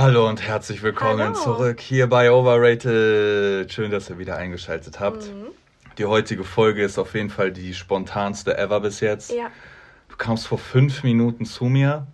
Hallo und herzlich willkommen Hallo. zurück hier bei Overrated. Schön, dass ihr wieder eingeschaltet habt. Mhm. Die heutige Folge ist auf jeden Fall die spontanste ever bis jetzt. Ja, Du kamst vor fünf Minuten zu mir.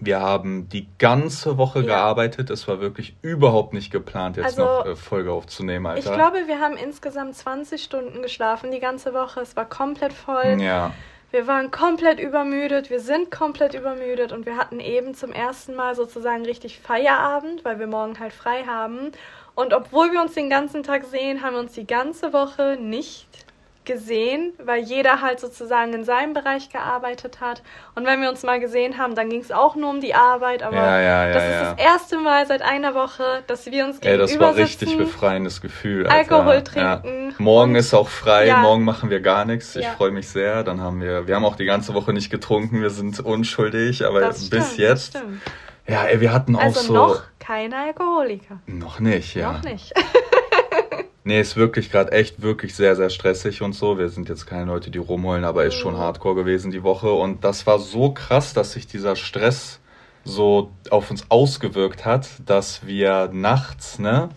Wir haben die ganze Woche Ja. gearbeitet. Es war wirklich überhaupt nicht geplant, jetzt Also, noch äh, Folge aufzunehmen, Alter. ich glaube, wir haben insgesamt 20 Stunden geschlafen die ganze Woche. Es war komplett voll. Ja. Wir waren komplett übermüdet. Wir sind komplett übermüdet und wir hatten eben zum ersten Mal sozusagen richtig Feierabend, weil wir morgen halt frei haben. Und obwohl wir uns den ganzen Tag sehen, haben wir uns die ganze Woche nicht gesehen, weil jeder halt sozusagen in seinem Bereich gearbeitet hat. Und wenn wir uns mal gesehen haben, dann ging es auch nur um die Arbeit. Aber Ja, ja, ja, das ist das erste Mal seit einer Woche, dass wir uns Ey, das gegenüber war richtig befreiendes Gefühl. Alter. Alkohol trinken. Morgen ist auch frei, morgen machen wir gar nichts. Ich freue mich sehr. Dann haben wir, wir haben auch die ganze Woche nicht getrunken, wir sind unschuldig, aber Das bis stimmt, jetzt. Das stimmt. Ja, ey, wir hatten auch Also so. noch keine Alkoholiker. Noch nicht, ja. Noch nicht. Nee, ist wirklich gerade echt wirklich sehr, sehr stressig und so. Wir sind jetzt keine Leute, die rumholen, aber ist schon Mhm. hardcore gewesen die Woche. Und das war so krass, dass sich dieser Stress so auf uns ausgewirkt hat, dass wir nachts, ne?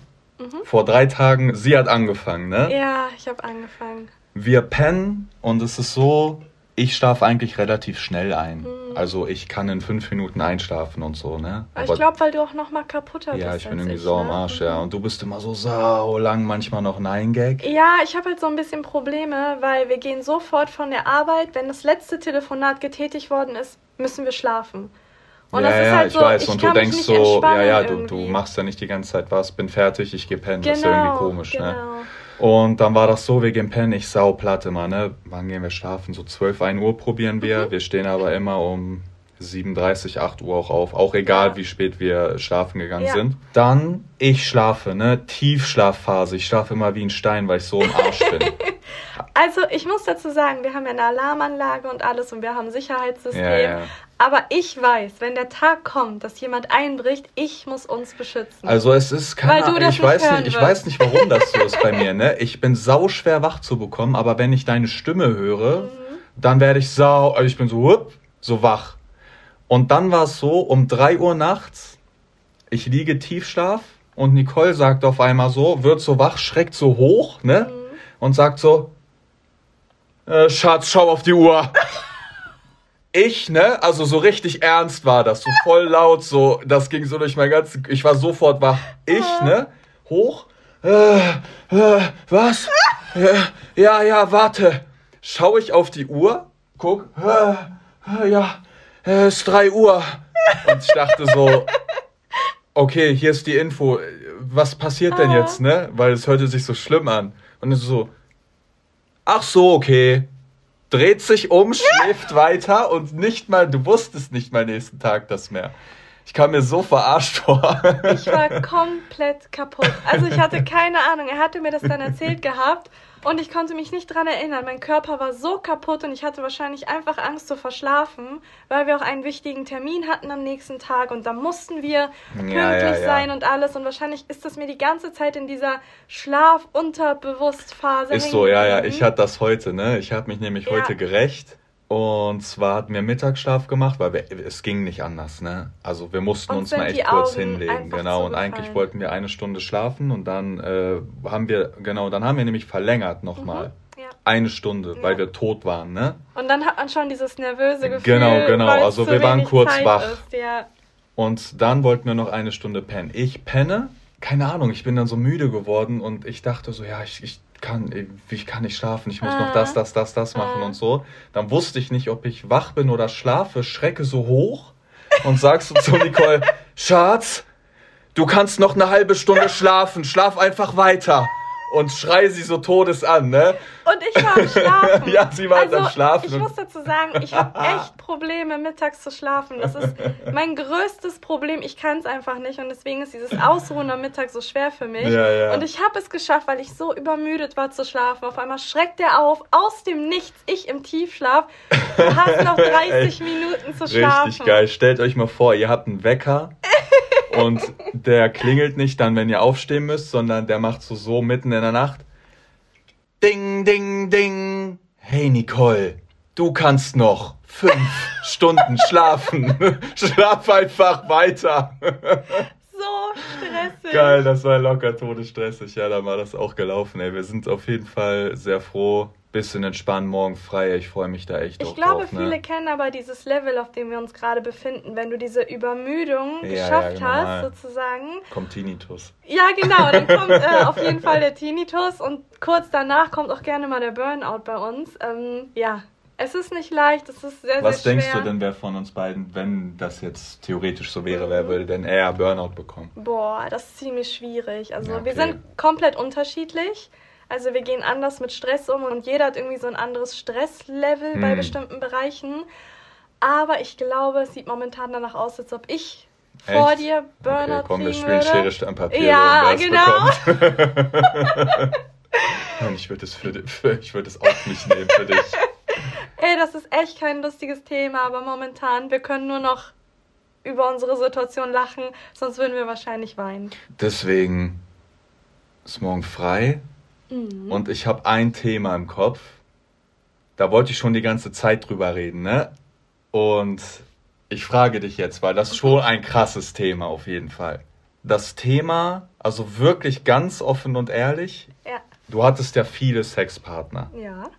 Vor drei Tagen, sie hat angefangen, ne? Mhm. Ja, ich habe angefangen. Wir pennen und es ist so, ich schlafe eigentlich relativ schnell ein. Also ich kann in fünf Minuten einschlafen und so, ne? Aber ich glaube, weil du auch noch mal kaputter bist. ja, ich bin irgendwie so am ne? Arsch, ja. Und du bist immer so sau lang, manchmal noch Nein Gag. Ja, ich habe halt so ein bisschen Probleme, weil wir gehen sofort von der Arbeit, wenn das letzte Telefonat getätigt worden ist, müssen wir schlafen. Und ja, das ist ja, halt ich so, weiß. ich und du denkst so, ja, ja, du, du machst ja nicht die ganze Zeit was, bin fertig, ich geh pennen. genau, das ist irgendwie komisch, genau. ne? Und dann war das so, wir gehen pennen, ich sau platt immer, ne? Wann gehen wir schlafen? So 12, 1 Uhr probieren wir. Mhm. Wir stehen aber immer um 7.30, 8 Uhr auch auf. Auch egal, wie spät wir schlafen gegangen Ja. sind. Dann, ich schlafe, ne? Tiefschlafphase. Ich schlafe immer wie ein Stein, weil ich so im Arsch bin. Also ich muss dazu sagen, wir haben ja eine Alarmanlage und alles und wir haben ein Sicherheitssystem. Ja, ja. Aber ich weiß, wenn der Tag kommt, dass jemand einbricht, ich muss uns beschützen. Also es ist keine Ahnung, ich weiß nicht, ich weiß nicht, warum das so ist bei mir, ne? Ich bin sau schwer wach zu bekommen, aber wenn ich deine Stimme höre, Mhm. dann werde ich sau, also ich bin so whoop, so wach. Und dann war es so, um 3 Uhr nachts, ich liege Tiefschlaf und Nicole sagt auf einmal so, wird so wach, schreckt so hoch, ne? Mhm. Und sagt so, äh, Schatz, schau auf die Uhr. Ich, ne, also so richtig ernst war das, so voll laut, so, das ging so durch mein ganzes, ich war sofort wach. Ich, ne, hoch, äh, äh, was? Äh, ja, ja, warte. Schau ich auf die Uhr, guck, äh, äh, ja, äh, ist 3 Uhr. Und ich dachte so, okay, hier ist die Info, was passiert denn jetzt, ne? Weil es hörte sich so schlimm an. Und es ist so, ach so, okay. Dreht sich um, schläft weiter und nicht mal, du wusstest nicht mal nächsten Tag das mehr. Ich kam mir so verarscht vor. Ich war komplett kaputt. Also ich hatte keine Ahnung. Er hatte mir das dann erzählt gehabt und ich konnte mich nicht dran erinnern. Mein Körper war so kaputt und ich hatte wahrscheinlich einfach Angst zu verschlafen, weil wir auch einen wichtigen Termin hatten am nächsten Tag und da mussten wir pünktlich ja, ja. sein und alles. Und wahrscheinlich ist das mir die ganze Zeit in dieser Schlaf-Unterbewusst-Phase Ist so, ja, ja. Ich hatte das heute, ne? Ich habe mich nämlich heute gerecht. Und zwar hatten wir Mittagsschlaf gemacht, weil wir, es ging nicht anders, ne? Also wir mussten Uns uns mal echt kurz Augen hinlegen, genau. Und eigentlich wollten wir eine Stunde schlafen und dann äh, haben wir, genau, dann haben wir nämlich verlängert nochmal. Ja. Eine Stunde, weil Ja. wir tot waren, ne? Und dann hat man schon dieses nervöse Gefühl. Genau, genau. weil Also wir waren kurz Zeit wach. Ist. Ja. Und dann wollten wir noch eine Stunde pennen. Ich penne, keine Ahnung, ich bin dann so müde geworden und ich dachte so, ja, ich, ich kann, ich kann nicht schlafen, ich muss noch Ah. das, das, das, das machen Ah. und so. Dann wusste ich nicht, ob ich wach bin oder schlafe, schrecke so hoch und sagst so zu Nicole, Schatz, du kannst noch eine halbe Stunde schlafen, schlaf einfach weiter. Und schrei sie so todes an, ne? Und ich war am Schlafen. Ja, sie war halt am Schlafen Ich muss dazu sagen, ich habe echt Probleme, mittags zu schlafen. Das ist mein größtes Problem. Ich kann es einfach nicht. Und deswegen ist dieses Ausruhen am Mittag so schwer für mich. Ja, ja. Und ich habe es geschafft, weil ich so übermüdet war zu schlafen. Auf einmal schreckt er auf, aus dem Nichts, ich im Tiefschlaf. Du hast noch 30 Minuten zu schlafen. Richtig geil. Stellt euch mal vor, ihr habt einen Wecker und der klingelt nicht dann, wenn ihr aufstehen müsst, sondern der macht so so mitten in der Nacht. Ding, ding, ding. Hey Nicole, du kannst noch fünf Stunden schlafen. Schlaf einfach weiter. So Geil, das war locker todesstressig. Ja, da war das auch gelaufen. Ey, wir sind auf jeden Fall sehr froh. Bisschen entspannt, morgen frei. Ich freue mich da echt Ich glaube, drauf, ne? viele kennen aber dieses Level, auf dem wir uns gerade befinden. Wenn du diese Übermüdung ja, geschafft ja, genau hast, sozusagen. Kommt Tinnitus. Ja, genau. Dann kommt äh, auf jeden Fall der Tinnitus und kurz danach kommt auch gerne mal der Burnout bei uns. Ähm, ja, es ist nicht leicht, es ist sehr, Was sehr schwer. denkst du denn, wer von uns beiden, wenn das jetzt theoretisch so wäre, mhm. wer würde denn eher Burnout bekommen? Boah, das ist ziemlich schwierig. Also okay. wir sind komplett unterschiedlich. Also wir gehen anders mit Stress um und jeder hat irgendwie so ein anderes Stresslevel hm. bei bestimmten Bereichen. Aber ich glaube, es sieht momentan danach aus, als ob ich Echt? vor dir Burnout okay, komm, wir spielen Schere, Stein, Papier. Ja, genau. Nein, ich würde es für, für, ich würde es auch nicht nehmen für dich. Ey, das ist echt kein lustiges Thema, aber momentan, wir können nur noch über unsere Situation lachen, sonst würden wir wahrscheinlich weinen. Deswegen ist morgen frei mhm. und ich habe ein Thema im Kopf. Da wollte ich schon die ganze Zeit drüber reden, ne? Und ich frage dich jetzt, weil das ist schon ein krasses Thema auf jeden Fall. Das Thema, also wirklich ganz offen und ehrlich. Ja. Du hattest ja viele Sexpartner. Ja.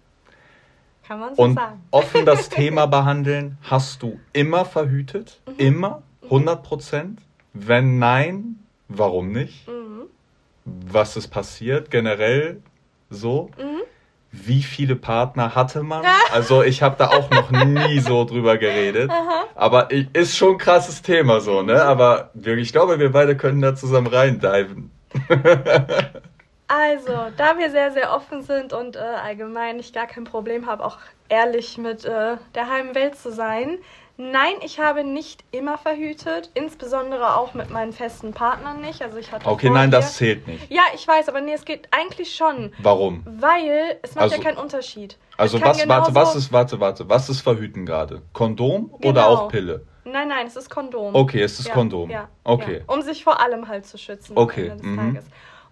Kann man so und sagen. offen das Thema behandeln, hast du immer verhütet? Mhm. Immer? 100 Prozent? Wenn nein, warum nicht? Mhm. Was ist passiert generell so? Mhm. Wie viele Partner hatte man? Also ich habe da auch noch nie so drüber geredet. Aha. Aber ist schon ein krasses Thema so, ne? Aber ich glaube, wir beide können da zusammen reindiven. Also, da wir sehr, sehr offen sind und äh, allgemein ich gar kein Problem habe, auch ehrlich mit äh, der halben Welt zu sein. Nein, ich habe nicht immer verhütet, insbesondere auch mit meinen festen Partnern nicht. Also ich hatte okay, nein, das zählt nicht. Ja, ich weiß, aber nee, es geht eigentlich schon. Warum? Weil es macht also, ja keinen Unterschied. Also was, warte, was ist, warte, warte, was ist Verhüten gerade? Kondom genau. oder auch Pille? Nein, nein, es ist Kondom. Okay, es ist ja, Kondom. Ja, okay. Ja. Um sich vor allem halt zu schützen. Okay. Mhm.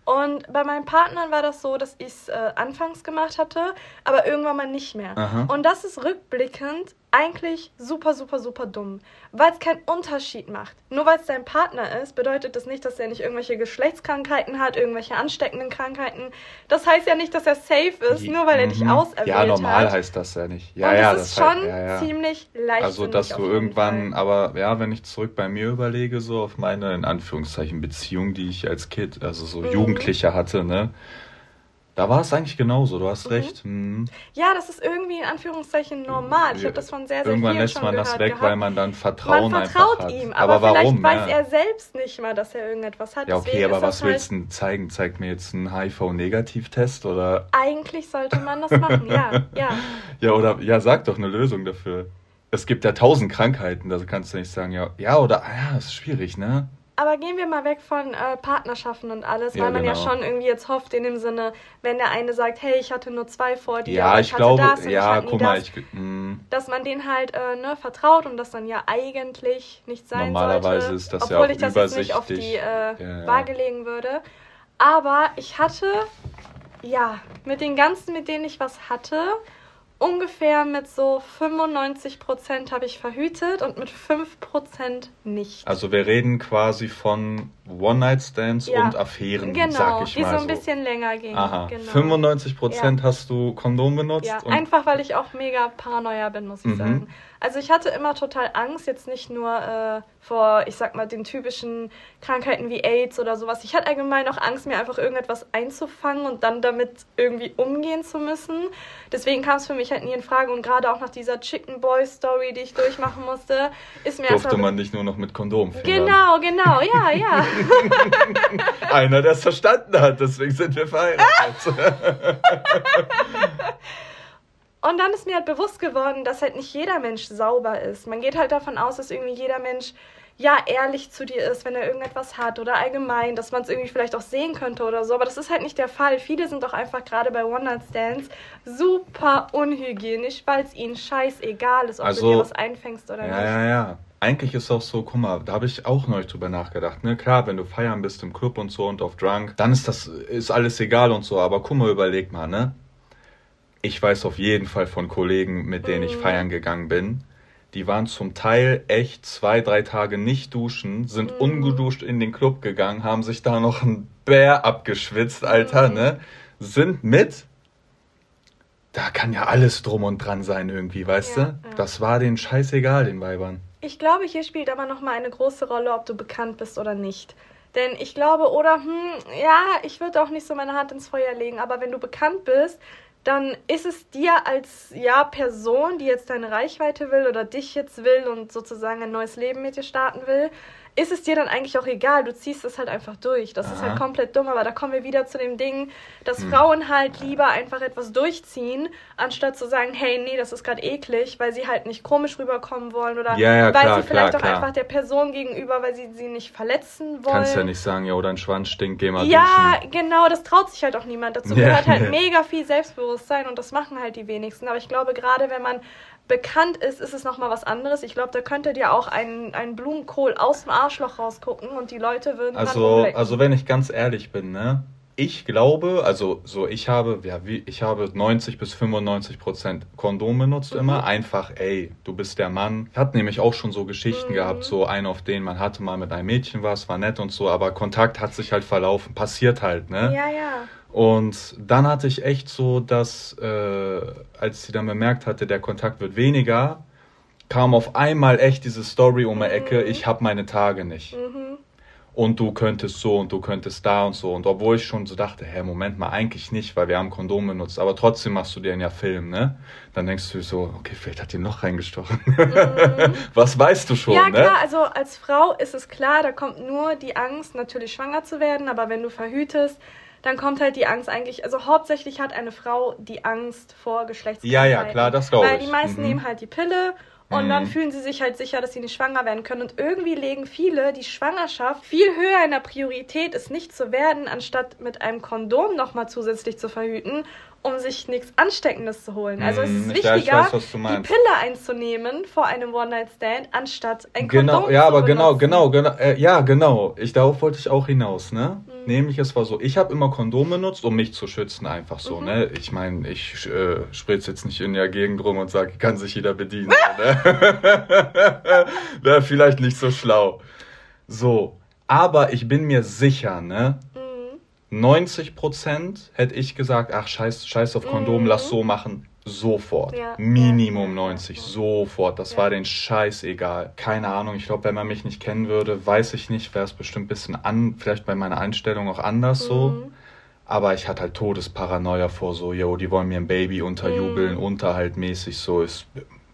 Und bei meinen Partnern war das so, dass ich es äh, anfangs gemacht hatte, aber irgendwann mal nicht mehr. Aha. Und das ist rückblickend eigentlich super, super, super dumm, weil es keinen Unterschied macht. Nur weil es dein Partner ist, bedeutet das nicht, dass er nicht irgendwelche Geschlechtskrankheiten hat, irgendwelche ansteckenden Krankheiten. Das heißt ja nicht, dass er safe ist, nur weil er dich mhm. auserwählt hat. Ja, normal hat. heißt das ja nicht. Ja, Und ja, das ist das schon heißt, ja, ja. ziemlich leicht. Also, dass du irgendwann, Fall. aber ja, wenn ich zurück bei mir überlege, so auf meine, in Anführungszeichen, Beziehung, die ich als Kind, also so mhm. Jugendlicher hatte, ne, da war es eigentlich genauso, du hast mhm. recht. Mhm. Ja, das ist irgendwie in Anführungszeichen normal. Ich habe das von sehr, sehr Irgendwann vielen lässt man das weg, gehabt. weil man dann Vertrauen man vertraut einfach ihm, aber, aber vielleicht weiß ja. er selbst nicht mal, dass er irgendetwas hat. Ja, okay, Deswegen aber was willst halt du zeigen? Zeigt mir jetzt einen HIV-Negativtest oder? Eigentlich sollte man das machen, ja, ja. Ja, oder, ja, sag doch eine Lösung dafür. Es gibt ja tausend Krankheiten, da kannst du nicht sagen, ja, ja oder, ah ja, ist schwierig, ne? Aber gehen wir mal weg von äh, Partnerschaften und alles, ja, weil man genau. ja schon irgendwie jetzt hofft in dem Sinne, wenn der eine sagt, hey, ich hatte nur zwei vor dir, ja, ich, ich glaube, das und ja, ich guck mal, ich, mm. dass man den halt äh, ne, vertraut und das dann ja eigentlich nicht sein Normalerweise sollte, ist das obwohl ja auch ich das jetzt nicht auf die äh, Waage legen würde. Aber ich hatte, ja, mit den ganzen, mit denen ich was hatte, ungefähr mit so 95% habe ich verhütet und mit 5% nicht. Also wir reden quasi von One-Night-Stands ja. und Affären, genau, sag ich die mal so ein bisschen länger gingen. Aha. Genau. 95 ja. hast du Kondom benutzt? Ja, einfach weil ich auch mega Paranoia bin, muss ich mhm. sagen. Also ich hatte immer total Angst, jetzt nicht nur äh, vor, ich sag mal, den typischen Krankheiten wie AIDS oder sowas. Ich hatte allgemein auch Angst, mir einfach irgendetwas einzufangen und dann damit irgendwie umgehen zu müssen. Deswegen kam es für mich halt nie in Frage und gerade auch nach dieser Chicken Boy Story, die ich durchmachen musste, ist mir Durfte man nicht nur noch mit Kondom fingern. Genau, genau, ja, ja. Einer, der es verstanden hat, deswegen sind wir verheiratet. Und dann ist mir halt bewusst geworden, dass halt nicht jeder Mensch sauber ist. Man geht halt davon aus, dass irgendwie jeder Mensch ja ehrlich zu dir ist, wenn er irgendetwas hat oder allgemein, dass man es irgendwie vielleicht auch sehen könnte oder so. Aber das ist halt nicht der Fall. Viele sind doch einfach gerade bei One-Night-Stands super unhygienisch, weil es ihnen scheißegal ist, ob also, du dir was einfängst oder ja, nicht. Ja, ja, ja. Eigentlich ist es auch so, guck mal, da habe ich auch neulich drüber nachgedacht. Ne? Klar, wenn du feiern bist im Club und so und auf Drunk, dann ist das ist alles egal und so. Aber guck mal, überleg mal, ne? ich weiß auf jeden Fall von Kollegen, mit denen ich mhm. feiern gegangen bin, die waren zum Teil echt zwei, drei Tage nicht duschen, sind Mhm. ungeduscht in den Club gegangen, haben sich da noch einen Bär abgeschwitzt, Alter, Mhm. ne? Sind mit. Da kann ja alles drum und dran sein irgendwie, weißt Ja, du? ja. Das war denen scheißegal, den Weibern. Ich glaube, hier spielt aber nochmal eine große Rolle, ob du bekannt bist oder nicht. Denn ich glaube, oder, hm, ja, ich würde auch nicht so meine Hand ins Feuer legen, aber wenn du bekannt bist, dann ist es dir als, ja, Person, die jetzt deine Reichweite will oder dich jetzt will und sozusagen ein neues Leben mit dir starten will, ist es dir dann eigentlich auch egal. Du ziehst es halt einfach durch. Das ist Aha. halt komplett dumm, aber da kommen wir wieder zu dem Ding, dass Hm. Frauen halt lieber einfach etwas durchziehen, anstatt zu sagen, hey, nee, das ist gerade eklig, weil sie halt nicht komisch rüberkommen wollen oder Ja, ja, weil klar, sie vielleicht klar, auch klar. einfach der Person gegenüber, weil sie sie nicht verletzen wollen. Kannst ja nicht sagen, ja, dein Schwanz stinkt, geh mal Ja, duschen. genau, das traut sich halt auch niemand. Dazu Ja, gehört halt mega viel Selbstbewusstsein und das machen halt die wenigsten. Aber ich glaube, gerade wenn man bekannt ist, ist es nochmal was anderes. Ich glaube, da könnte dir auch ein, ein Blumenkohl aus dem Arschloch rausgucken und die Leute würden Also, also wenn ich ganz ehrlich bin, ne? Ich glaube, also so ich habe, ja, wie, ich habe 90 bis 95 Prozent Kondom benutzt Mhm. immer. Einfach, ey, du bist der Mann. Ich hatte nämlich auch schon so Geschichten Mhm. gehabt, so einen, auf den man hatte mal mit einem Mädchen was, war nett und so, aber Kontakt hat sich halt verlaufen. Passiert halt, ne? Ja, ja. Und dann hatte ich echt so, dass, äh, als sie dann bemerkt hatte, der Kontakt wird weniger, kam auf einmal echt diese Story um die Ecke, ich habe meine Tage nicht. Mhm. Und du könntest so und du könntest da und so. Und obwohl ich schon so dachte, hä, Moment mal, eigentlich nicht, weil wir haben Kondom benutzt, aber trotzdem machst du dir ja Film, ne? Dann denkst du so, okay, vielleicht hat die noch reingestochen. Was weißt du schon, Mhm. ja, ne? klar, also als Frau ist es klar, da kommt nur die Angst, natürlich schwanger zu werden, aber wenn du verhütest, dann kommt halt die Angst eigentlich, also hauptsächlich hat eine Frau die Angst vor Geschlechtskrankheiten. Ja, ja, klar, das glaube Weil ich. die meisten Mhm. nehmen halt die Pille und Mhm. dann fühlen sie sich halt sicher, dass sie nicht schwanger werden können. Und irgendwie legen viele die Schwangerschaft viel höher in der Priorität, es nicht zu werden, anstatt mit einem Kondom nochmal zusätzlich zu verhüten, um sich nichts Ansteckendes zu holen. Also es ist ich- ja, ich wichtiger, weiß, die. Pille einzunehmen vor einem One-Night-Stand, anstatt ein Kondom Genau, ja, zu aber genau, genau, genau, äh, ja, genau. Ich darauf wollte ich auch hinaus, ne? Mhm. Nämlich es war so, ich habe immer Kondom benutzt, um mich zu schützen, einfach so, Mhm. ne? Ich meine, ich äh, spritze jetzt nicht in der Gegend rum und sage, kann sich jeder bedienen, ne? Wäre vielleicht nicht so schlau. So, aber ich bin mir sicher, ne? Mhm. 90% hätte ich gesagt, ach scheiß, scheiß auf Kondom, Mhm. lass so machen. Sofort. Ja, Minimum ja, ja, 90, ja. sofort. Das Ja. war den Scheiß egal. Keine Ahnung, ich glaube, wenn man mich nicht kennen würde, weiß ich nicht, wäre es bestimmt ein bisschen an, vielleicht bei meiner Einstellung auch anders so. Mhm. Aber ich hatte halt Todesparanoia vor so, yo, die wollen mir ein Baby unterjubeln, Mhm. unterhaltmäßig so. Ist,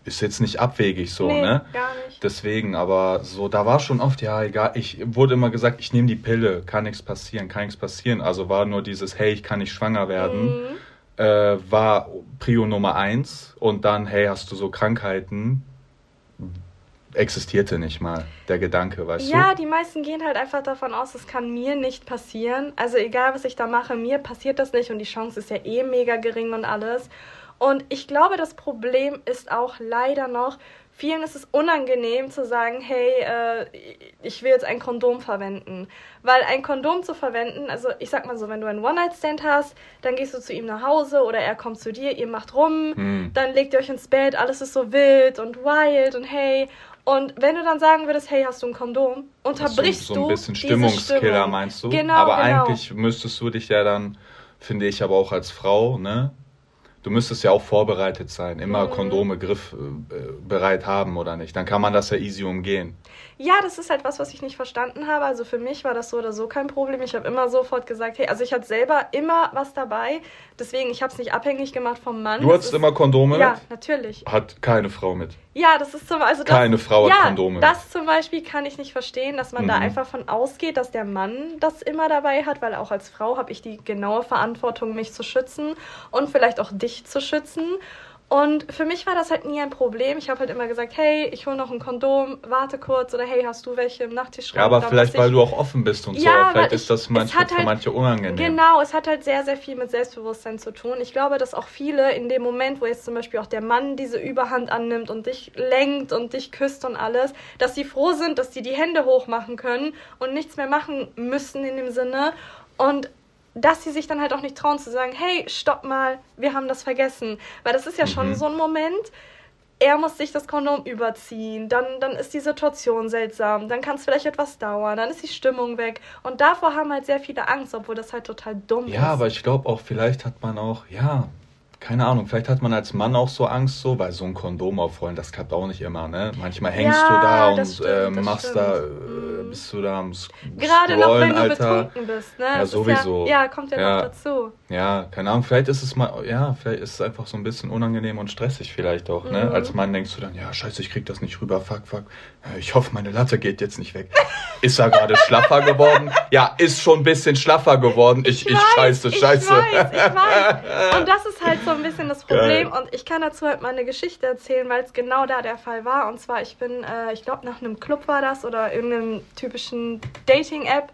ist jetzt nicht abwegig so, nee, ne? gar nicht. Deswegen, aber so, da war schon oft, ja, egal, ich wurde immer gesagt, ich nehme die Pille, kann nichts passieren, kann nichts passieren. Also war nur dieses, hey, ich kann nicht schwanger werden, Mhm. äh, war Prio Nummer eins. Und dann, hey, hast du so Krankheiten? Existierte nicht mal der Gedanke, weißt Ja, du? die meisten gehen halt einfach davon aus, es kann mir nicht passieren. Also egal, was ich da mache, mir passiert das nicht und die Chance ist ja eh mega gering und alles. Und ich glaube, das Problem ist auch leider noch, vielen ist es unangenehm zu sagen, hey, äh, ich will jetzt ein Kondom verwenden. Weil ein Kondom zu verwenden, also ich sag mal so, wenn du einen One-Night-Stand hast, dann gehst du zu ihm nach Hause oder er kommt zu dir, ihr macht rum, Hm. dann legt ihr euch ins Bett, alles ist so wild und wild und hey. Und wenn du dann sagen würdest, hey, hast du ein Kondom, unterbrichst so, so ein du bisschen diese Stimmungskiller, Stimmung. meinst du? Genau, aber genau. eigentlich müsstest du dich ja dann, finde ich, aber auch als Frau, ne? Du müsstest ja auch vorbereitet sein, immer Mhm. Kondome griffbereit haben oder nicht. Dann kann man das ja easy umgehen. Ja, das ist halt was, was ich nicht verstanden habe. Also für mich war das so oder so kein Problem. Ich habe immer sofort gesagt, hey, also ich hatte selber immer was dabei. Deswegen, ich habe es nicht abhängig gemacht vom Mann. Du Das hattest ist, immer Kondome Ja, natürlich. Hat keine Frau mit. Ja, das ist zum also das, Keine Frau hat ja, Kondome. Das zum Beispiel kann ich nicht verstehen, dass man da Mhm. einfach von ausgeht, dass der Mann das immer dabei hat, weil auch als Frau habe ich die genaue Verantwortung, mich zu schützen und vielleicht auch dich zu schützen. Und für mich war das halt nie ein Problem. Ich habe halt immer gesagt, hey, ich hole noch ein Kondom, warte kurz oder hey, hast du welche im Nachttischschrank? Ja, aber vielleicht, weil du auch offen bist und so. Ja, weil Vielleicht ich- ist das manchmal für halt- manche unangenehm. Genau, es hat halt sehr, sehr viel mit Selbstbewusstsein zu tun. Ich glaube, dass auch viele in dem Moment, wo jetzt zum Beispiel auch der Mann diese Überhand annimmt und dich lenkt und dich küsst und alles, dass sie froh sind, dass sie die Hände hoch machen können und nichts mehr machen müssen in dem Sinne. Und dass sie sich dann halt auch nicht trauen zu sagen, hey, stopp mal, wir haben das vergessen. Weil das ist ja schon Mhm. so ein Moment, er muss sich das Kondom überziehen, dann, dann ist die Situation seltsam, dann kann es vielleicht etwas dauern, dann ist die Stimmung weg. Und davor haben halt sehr viele Angst, obwohl das halt total dumm Ja, ist. aber ich glaube auch, vielleicht hat man auch, ja, keine Ahnung, vielleicht hat man als Mann auch so Angst, so, weil so ein Kondom aufrollen, das klappt auch nicht immer, ne? Manchmal hängst Ja, du da und stimmt, äh, machst stimmt. da, äh, Mhm. bist du da am S Gerade noch, Scrollen, wenn du Alter. betrunken bist, ne? Ja, Das sowieso. Ja, ja, kommt ja, Ja. noch dazu. Ja, keine Ahnung, vielleicht ist es mal, ja, vielleicht ist es einfach so ein bisschen unangenehm und stressig vielleicht auch, ne? Mhm. Als Mann denkst du dann, ja, scheiße, ich krieg das nicht rüber, fuck, fuck. Ich hoffe, meine Latte geht jetzt nicht weg. Ist er gerade schlaffer geworden? Ja, ist schon ein bisschen schlaffer geworden. Ich, ich, weiß, scheiße, scheiße. Ich weiß, ich weiß. Und das ist halt so ein bisschen das Problem. Und ich kann dazu halt mal eine Geschichte erzählen, weil es genau da der Fall war. Und zwar, ich bin, äh, ich glaube, nach einem Club war das oder irgendeinem typischen Dating-App.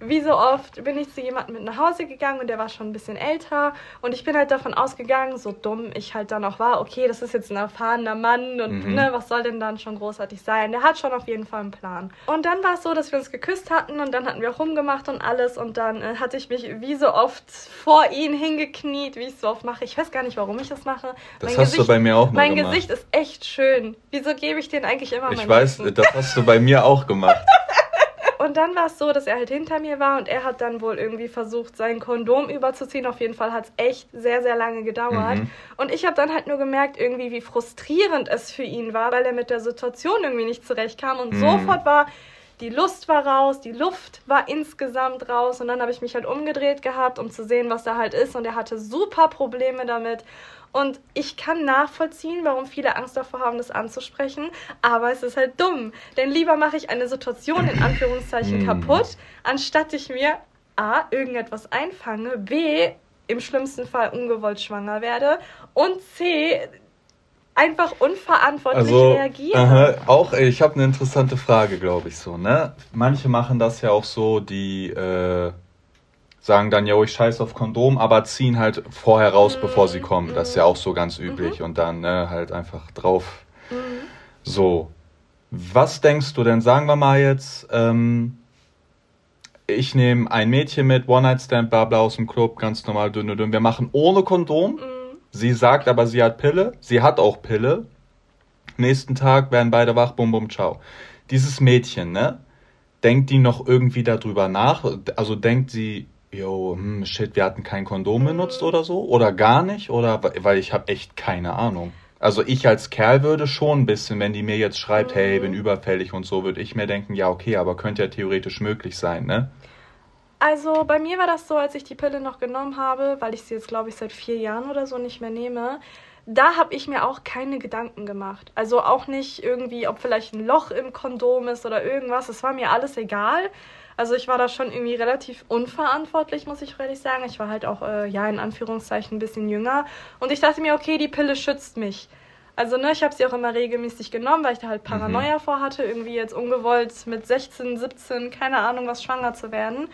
Wie so oft bin ich zu jemandem mit nach Hause gegangen und der war schon ein bisschen älter. Und ich bin halt davon ausgegangen, so dumm ich halt dann auch war, okay, das ist jetzt ein erfahrener Mann und Mhm. ne, was soll denn dann schon großartig sein? Der hat schon auf jeden Fall einen Plan. Und dann war es so, dass wir uns geküsst hatten und dann hatten wir auch rumgemacht und alles. Und dann äh, hatte ich mich wie so oft vor ihn hingekniet, wie ich es so oft mache. Ich weiß gar nicht, warum ich das mache. Das hast du bei mir auch mal Mein gemacht. Gesicht ist echt schön. Wieso gebe ich den eigentlich immer Ich weiß, Rücken? das hast du bei mir auch gemacht. Und dann war es so, dass er halt hinter mir war und er hat dann wohl irgendwie versucht, sein Kondom überzuziehen. Auf jeden Fall hat es echt sehr, sehr lange gedauert. Mhm. Und ich habe dann halt nur gemerkt, irgendwie, wie frustrierend es für ihn war, weil er mit der Situation irgendwie nicht zurechtkam. Und Mhm. sofort war, die Lust war raus, die Luft war insgesamt raus. Und dann habe ich mich halt umgedreht gehabt, um zu sehen, was da halt ist. Und er hatte super Probleme damit. Und ich kann nachvollziehen, warum viele Angst davor haben, das anzusprechen. Aber es ist halt dumm. Denn lieber mache ich eine Situation in Anführungszeichen Mm. kaputt, anstatt ich mir A, irgendetwas einfange, B, im schlimmsten Fall ungewollt schwanger werde und C, einfach unverantwortlich Also, reagiere. aha, auch, ich habe eine interessante Frage, glaube ich so, ne? Manche machen das ja auch so, die äh, sagen dann, yo, ich scheiß auf Kondom, aber ziehen halt vorher raus, Mhm, bevor sie kommen. Das ist ja mhm. auch so ganz üblich und dann ne, halt einfach drauf. Mhm. So, was denkst du denn? Sagen wir mal jetzt, ähm, ich nehme ein Mädchen mit, One-Night-Stand, bla bla aus dem Club, ganz normal, dünn, dünn. Wir machen ohne Kondom. Mhm. Sie sagt aber, sie hat Pille. Sie hat auch Pille. Nächsten Tag werden beide wach, bum, bum, ciao. Dieses Mädchen, ne? Denkt die noch irgendwie darüber nach? Also denkt sie, yo, hm, shit, wir hatten kein Kondom benutzt oder so? Oder gar nicht? Oder, weil ich habe echt keine Ahnung. Also ich als Kerl würde schon ein bisschen, wenn die mir jetzt schreibt, hey, bin überfällig und so, würde ich mir denken, ja, okay, aber könnte ja theoretisch möglich sein, ne? Also bei mir war das so, als ich die Pille noch genommen habe, weil ich sie jetzt, glaube ich, seit vier Jahren oder so nicht mehr nehme. Da habe ich mir auch keine Gedanken gemacht. Also auch nicht irgendwie, ob vielleicht ein Loch im Kondom ist oder irgendwas. Es war mir alles egal. Also ich war da schon irgendwie relativ unverantwortlich, muss ich ehrlich sagen. Ich war halt auch, äh, ja, in Anführungszeichen ein bisschen jünger. Und ich dachte mir, okay, die Pille schützt mich. Also, ne, ich habe sie auch immer regelmäßig genommen, weil ich da halt Paranoia vorhatte, irgendwie jetzt ungewollt mit 16, 17, keine Ahnung was, schwanger zu werden.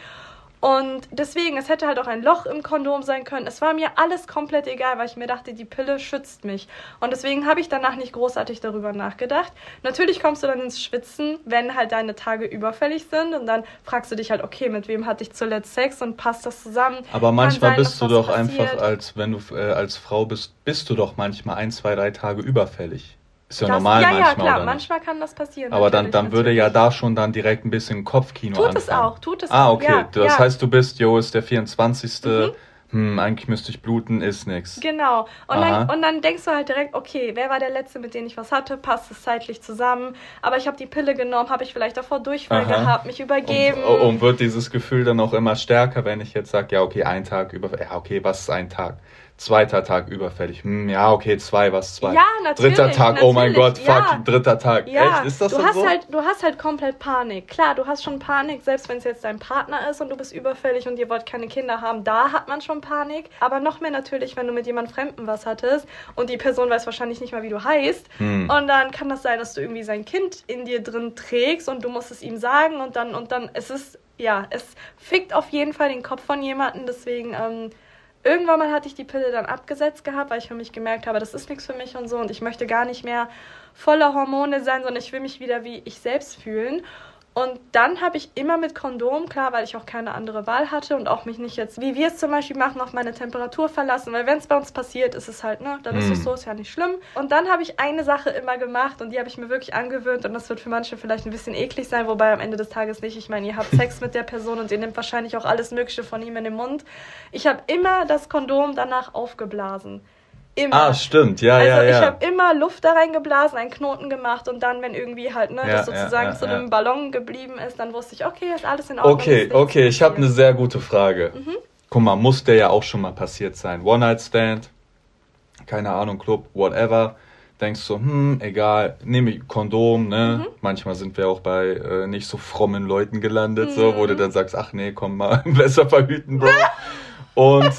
Und deswegen, es hätte halt auch ein Loch im Kondom sein können. Es war mir alles komplett egal, weil ich mir dachte, die Pille schützt mich. Und deswegen habe ich danach nicht großartig darüber nachgedacht. Natürlich kommst du dann ins Schwitzen, wenn halt deine Tage überfällig sind. Und dann fragst du dich halt, okay, mit wem hatte ich zuletzt Sex und passt das zusammen? Aber Kann manchmal sein, bist du doch was einfach, passiert. als wenn du äh, als Frau bist, bist du doch manchmal ein, zwei, drei Tage überfällig. Ist ja Das- normal ja, manchmal, ja, klar, manchmal kann das passieren. Aber dann, dann würde ja da schon dann direkt ein bisschen Kopfkino Tut anfangen. es auch, tut es Ah, auch. okay. Ja, das ja. heißt, du bist, jo, ist der 24. Mhm. Hm, eigentlich müsste ich bluten, ist nix. Genau. Und Aha. dann, und dann denkst du halt direkt, okay, wer war der Letzte, mit dem ich was hatte? Passt es zeitlich zusammen? Aber ich habe die Pille genommen, habe ich vielleicht davor Durchfall Aha. gehabt, mich übergeben. Und, und wird dieses Gefühl dann auch immer stärker, wenn ich jetzt sage, ja, okay, ein Tag über, ja, okay, was ist ein Tag? Zweiter Tag überfällig. Hm, ja, okay, zwei, was zwei? Ja, natürlich, Dritter Tag, oh mein Gott, natürlich, fuck, ja. dritter Tag. Ja, Echt? Ist das du hast so? halt, du hast halt komplett Panik. Klar, du hast schon Panik, selbst wenn es jetzt dein Partner ist und du bist überfällig und ihr wollt keine Kinder haben, da hat man schon Panik. Aber noch mehr natürlich, wenn du mit jemand Fremden was hattest und die Person weiß wahrscheinlich nicht mal, wie du heißt. Hm. Und dann kann das sein, dass du irgendwie sein Kind in dir drin trägst und du musst es ihm sagen und dann, und dann, es ist, ja, es fickt auf jeden Fall den Kopf von jemandem. Deswegen, ähm, irgendwann mal hatte ich die Pille dann abgesetzt gehabt, weil ich für mich gemerkt habe, das ist nichts für mich und so und ich möchte gar nicht mehr voller Hormone sein, sondern ich will mich wieder wie ich selbst fühlen. Und dann habe ich immer mit Kondom, klar, weil ich auch keine andere Wahl hatte und auch mich nicht jetzt, wie wir es zum Beispiel machen, auf meine Temperatur verlassen. Weil wenn es bei uns passiert, ist es halt, ne, dann ist es Mm. so, ist ja nicht schlimm. Und dann habe ich eine Sache immer gemacht und die habe ich mir wirklich angewöhnt und das wird für manche vielleicht ein bisschen eklig sein, wobei am Ende des Tages nicht. Ich meine, ihr habt Sex mit der Person und ihr nehmt wahrscheinlich auch alles Mögliche von ihm in den Mund. Ich habe immer das Kondom danach aufgeblasen. Immer. Ah, stimmt, ja, also ja, ja. ich habe immer Luft da reingeblasen, einen Knoten gemacht und dann, wenn irgendwie halt, ne, Ja, das sozusagen ja, zu einem. Ballon geblieben ist, dann wusste ich, okay, ist alles in Ordnung. Okay, okay, ich habe eine sehr gute Frage. Mhm. Guck mal, muss der ja auch schon mal passiert sein. One-Night-Stand, keine Ahnung, Club, whatever. Denkst du, hm, egal, nehme ich Kondom, ne? Mhm. Manchmal sind wir auch bei äh, nicht so frommen Leuten gelandet, so, wo du Mhm. dann sagst, ach nee, komm mal, besser verhüten, Bro. Und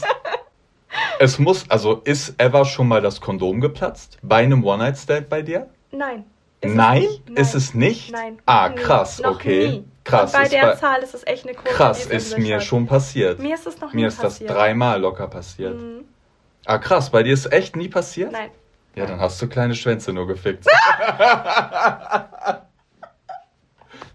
es muss, also ist ever schon mal das Kondom geplatzt? Bei einem One-Night-Stand bei dir? Nein. Ist es Nein? Nein. Ist es nicht? Nein. Ah, krass, Noch okay. Nie. Krass, Und bei der bei- Zahl ist es echt eine Quote. Krass, es ist mir hat. schon passiert. Mir ist es noch nie Mir ist das passiert. dreimal locker passiert. Mhm. Ah, krass, bei dir ist echt nie passiert? Nein. Ja, dann hast du kleine Schwänze nur gefickt.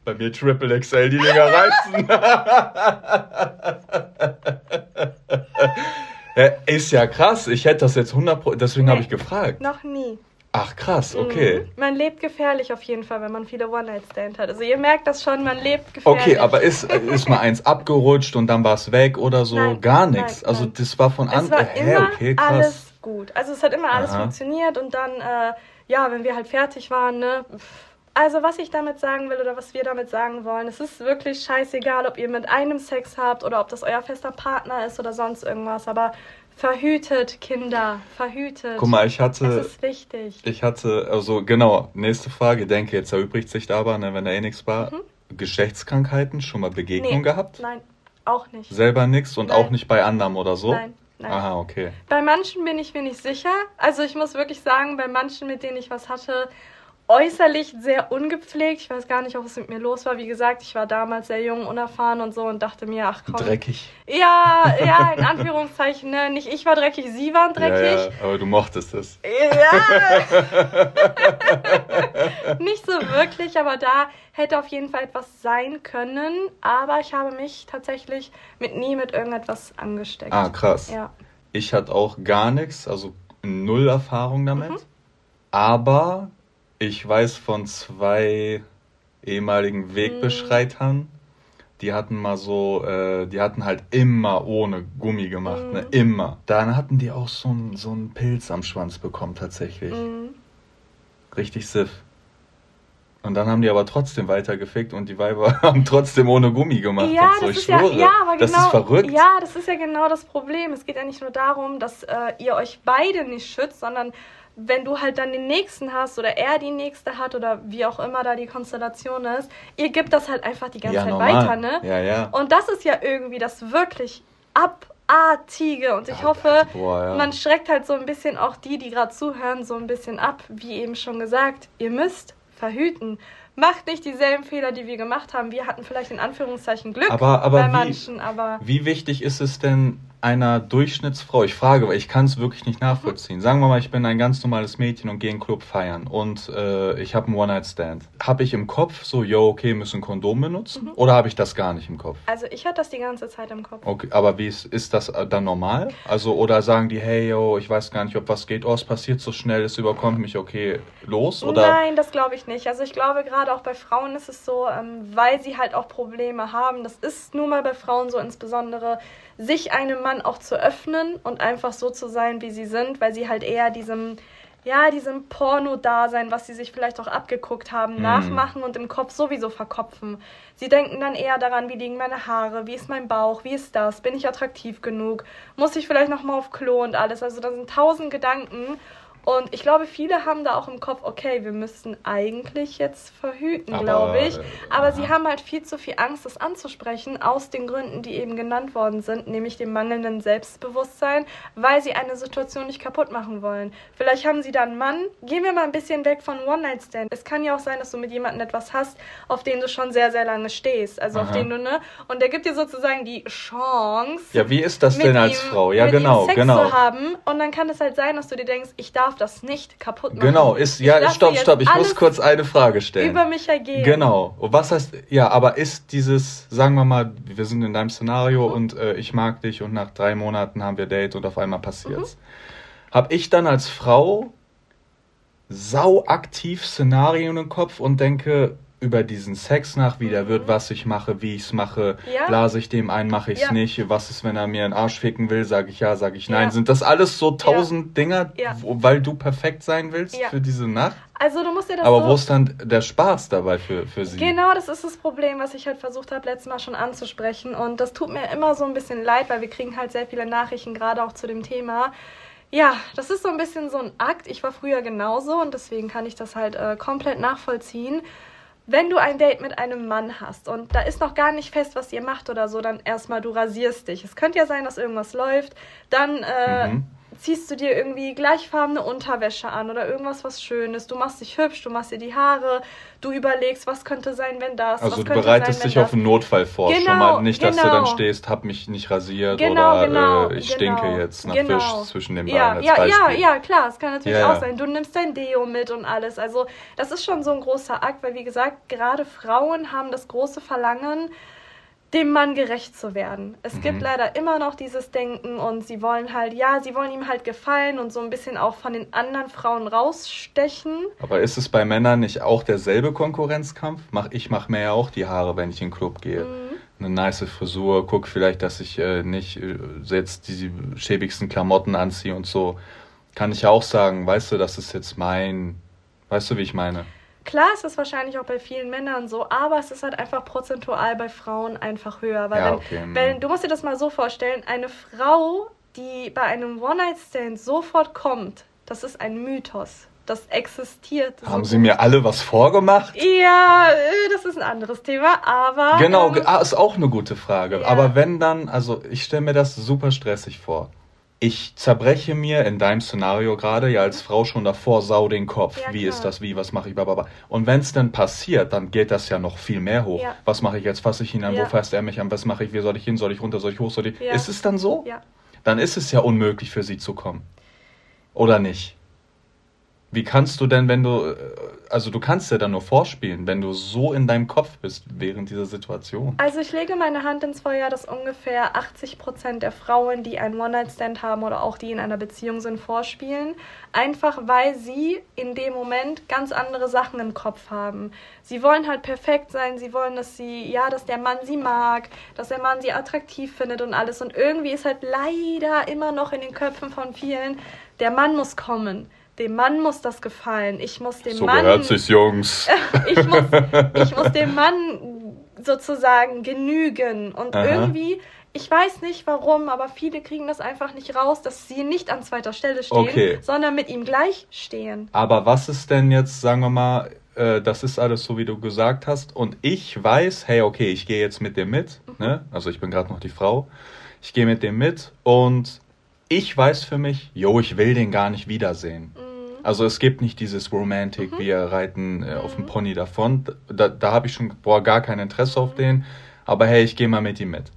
bei mir Triple XL, die Dinger reißen. ja, ist ja krass, ich hätte das jetzt 100 Pro deswegen Nee. habe ich gefragt. Noch nie. Ach krass, okay. Mhm. Man lebt gefährlich auf jeden Fall, wenn man viele One-Night-Stand hat. Also ihr merkt das schon, man lebt gefährlich. Okay, aber ist, ist mal eins abgerutscht und dann war es weg oder so? Nein, Gar nichts. Also das war von es an. Hä, immer okay, krass. alles gut. Also es hat immer alles Aha. funktioniert und dann, äh, ja, wenn wir halt fertig waren, ne. pff. Also was ich damit sagen will oder was wir damit sagen wollen, es ist wirklich scheißegal, ob ihr mit einem Sex habt oder ob das euer fester Partner ist oder sonst irgendwas. Aber verhütet, Kinder, verhütet. Guck mal, ich hatte, ist wichtig. ich hatte, also genau, nächste Frage, denke jetzt erübrigt sich da aber, ne, wenn da eh nichts war. Mhm. Geschlechtskrankheiten, schon mal Begegnung Nee. gehabt? Nein, auch nicht. Selber nix und Nein. auch nicht bei anderen oder so? Nein, nein. Aha, okay. Bei manchen bin ich mir nicht sicher. Also ich muss wirklich sagen, bei manchen, mit denen ich was hatte, äußerlich sehr ungepflegt. Ich weiß gar nicht, was mit mir los war. Wie gesagt, ich war damals sehr jung, unerfahren und so und dachte mir, ach komm. Dreckig. Ja, ja, in Anführungszeichen. Ne? Nicht ich war dreckig, sie waren Ja, dreckig. ja, aber du mochtest es. Ja. Nicht so wirklich, aber da hätte auf jeden Fall etwas sein können. Aber ich habe mich tatsächlich mit nie mit irgendetwas angesteckt. Ah, krass. Ja. Ich hatte auch gar nichts, also null Erfahrung damit. Mhm. Aber ich weiß von zwei ehemaligen Wegbeschreitern, die hatten mal so, äh, die hatten halt immer ohne Gummi gemacht, Mhm. ne? Immer. Dann hatten die auch so einen so einen Pilz am Schwanz bekommen, tatsächlich. Mhm. Richtig siff. Und dann haben die aber trotzdem weitergefickt und die Weiber haben trotzdem ohne Gummi gemacht. Ja, so. das ist ja, schwöre. ja, aber das genau. ist verrückt. Ja, das ist ja genau das Problem. Es geht ja nicht nur darum, dass äh, ihr euch beide nicht schützt, sondern wenn du halt dann den nächsten hast oder er die nächste hat oder wie auch immer da die Konstellation ist, ihr gebt das halt einfach die ganze ja, Zeit normal. weiter, ne? Ja, ja. Und das ist ja irgendwie das wirklich abartige. Und ich Ja, hoffe, boah, ja. man schreckt halt so ein bisschen auch die, die gerade zuhören, so ein bisschen ab. Wie eben schon gesagt, ihr müsst verhüten. Macht nicht dieselben Fehler, die wir gemacht haben. Wir hatten vielleicht in Anführungszeichen Glück Aber- aber bei wie- manchen, aber Wie wichtig ist es denn einer Durchschnittsfrau? Ich frage, weil ich kann es wirklich nicht nachvollziehen. Sagen wir mal, ich bin ein ganz normales Mädchen und gehe in den Club feiern und äh, ich habe einen One-Night-Stand. Habe ich im Kopf so, yo, okay, müssen Kondom benutzen? Mhm. Oder habe ich das gar nicht im Kopf? also ich hatte das die ganze Zeit im Kopf. Okay, aber wie ist, ist das äh, dann normal? Also, oder sagen die, hey, yo, ich weiß gar nicht, ob was geht, oh, es passiert so schnell, es überkommt mich, okay, los? Oder? Nein, das glaube ich nicht. Also ich glaube gerade auch bei Frauen ist es so, ähm, weil sie halt auch Probleme haben. Das ist nun mal bei Frauen so insbesondere, sich einem Mann auch zu öffnen und einfach so zu sein, wie sie sind, weil sie halt eher diesem ja, diesem Porno-Dasein, was sie sich vielleicht auch abgeguckt haben, Mhm. nachmachen und im Kopf sowieso verkopfen. Sie denken dann eher daran, wie liegen meine Haare, wie ist mein Bauch, wie ist das, bin ich attraktiv genug, muss ich vielleicht nochmal auf Klo und alles. Also da sind tausend Gedanken und ich glaube, viele haben da auch im Kopf, okay, wir müssten eigentlich jetzt verhüten, glaube ich. äh, Aber sie aha. haben halt viel zu viel Angst, das anzusprechen, aus den Gründen, die eben genannt worden sind, nämlich dem mangelnden Selbstbewusstsein, weil sie eine Situation nicht kaputt machen wollen. Vielleicht haben sie da einen Mann. Gehen wir mal ein bisschen weg von One-Night-Stand. Es kann ja auch sein, dass du mit jemandem etwas hast, auf den du schon sehr, sehr lange stehst. Also auf Aha. den du, ne? Und der gibt dir sozusagen die Chance. Ja, wie ist das denn als ihm- Frau? Ja, genau, Sex genau. zu haben und dann kann es halt sein, dass du dir denkst, ich darf darf das nicht kaputt machen. Genau, ist, Ich ja, lasse stopp, stopp, ich muss kurz eine Frage stellen. Über mich ergehen. Genau. Was heißt, ja, aber ist dieses, sagen wir mal, wir sind in deinem Szenario Mhm. und äh, ich mag dich und nach drei Monaten haben wir Date und auf einmal passiert's. Mhm. Hab ich dann als Frau sau aktiv Szenarien im Kopf und denke über diesen Sex nach, wie der wird, was ich mache, wie ich's mache, Mhm. Ja. blase ich dem ein, mache ich's Ja. nicht, was ist, wenn er mir einen Arsch ficken will, sage ich ja, sage ich nein. Ja. Sind das alles so tausend Dinger, wo, weil du perfekt sein willst für diese Nacht? Also du musst dir das Aber so... wo ist dann der Spaß dabei für, für sie? Genau, das ist das Problem, was ich halt versucht habe, letztes Mal schon anzusprechen. Und das tut mir immer so ein bisschen leid, weil wir kriegen halt sehr viele Nachrichten, gerade auch zu dem Thema. Ja, das ist so ein bisschen so ein Akt. Ich war früher genauso und deswegen kann ich das halt äh, komplett nachvollziehen. Wenn du ein Date mit einem Mann hast und da ist noch gar nicht fest, was ihr macht oder so, dann erstmal du rasierst dich. Es könnte ja sein, dass irgendwas läuft. Dann äh, Mhm. Ziehst du dir irgendwie gleichfarbene Unterwäsche an oder irgendwas was Schönes. Du machst dich hübsch, du machst dir die Haare, du überlegst, was könnte sein, wenn das. Also du bereitest sein, dich das. auf einen Notfall vor. schon Genau, mal nicht, dass du dann genau. stehst, hab mich nicht rasiert Genau, oder genau, äh, ich genau, stinke jetzt nach genau. Fisch zwischen den ja, Beinen. ja, ja, Beispiel. ja, klar, es kann natürlich Ja, auch ja. sein. Du nimmst dein Deo mit und alles. Also das ist schon so ein großer Akt, weil wie gesagt, gerade Frauen haben das große Verlangen, dem Mann gerecht zu werden. Es Mhm. gibt leider immer noch dieses Denken und sie wollen halt, ja, sie wollen ihm halt gefallen und so ein bisschen auch von den anderen Frauen rausstechen. Aber ist es bei Männern nicht auch derselbe Konkurrenzkampf? Mach, ich mache mir ja auch die Haare, wenn ich in den Club gehe. Mhm. Eine nice Frisur, guck vielleicht, dass ich äh, nicht äh, jetzt die schäbigsten Klamotten anziehe und so. Kann ich ja auch sagen, weißt du, das ist jetzt mein. Weißt du, wie ich meine? Klar ist es wahrscheinlich auch bei vielen Männern so, aber es ist halt einfach prozentual bei Frauen einfach höher. Weil Ja, wenn, okay, mm. wenn, du musst dir das mal so vorstellen, eine Frau, die bei einem One-Night-Stand sofort kommt, das ist ein Mythos. Das existiert. Haben so sie mir alle was vorgemacht? Ja, äh, das ist ein anderes Thema, aber. Genau, ähm, ah, ist auch eine gute Frage. Ja. Aber wenn dann, also ich stelle mir das super stressig vor. Ich zerbreche mir in deinem Szenario gerade ja als Frau schon davor sau den Kopf. Ja, wie klar. ist das, wie, was mache ich, bababa. Und wenn es dann passiert, dann geht das ja noch viel mehr hoch. Ja. Was mache ich jetzt? Fasse ich ihn an? Ja. Wo fasst er mich an? Was mache ich? Wie soll ich hin? Soll ich runter? Soll ich hoch? Soll ich... Ist es dann so? Ja. Dann ist es ja unmöglich für sie zu kommen. Oder nicht? Wie kannst du denn, wenn du, äh, also du kannst ja dann nur vorspielen, wenn du so in deinem Kopf bist während dieser Situation. Also ich lege meine Hand ins Feuer, dass ungefähr 80% der Frauen, die einen One-Night-Stand haben oder auch die in einer Beziehung sind, vorspielen. Einfach weil sie in dem Moment ganz andere Sachen im Kopf haben. Sie wollen halt perfekt sein, sie wollen, dass sie, ja, dass der Mann sie mag, dass der Mann sie attraktiv findet und alles. Und irgendwie ist halt leider immer noch in den Köpfen von vielen, der Mann muss kommen. Dem Mann muss das gefallen. Ich muss dem So Mann gehört sich, Jungs. ich muss, ich muss dem Mann sozusagen genügen. Und Aha. irgendwie, ich weiß nicht warum, aber viele kriegen das einfach nicht raus, dass sie nicht an zweiter Stelle stehen, Okay. sondern mit ihm gleich stehen. Aber was ist denn jetzt, sagen wir mal, äh, das ist alles so, wie du gesagt hast, und ich weiß, hey, okay, ich gehe jetzt mit dir mit, Mhm. ne? Also ich bin gerade noch die Frau. Ich gehe mit dem mit und ich weiß für mich, jo, ich will den gar nicht wiedersehen. Mhm. Also es gibt nicht dieses Romantic, wir reiten äh, auf dem Pony davon. Da, da habe ich schon boah, gar kein Interesse auf den. Aber hey, ich gehe mal mit ihm mit.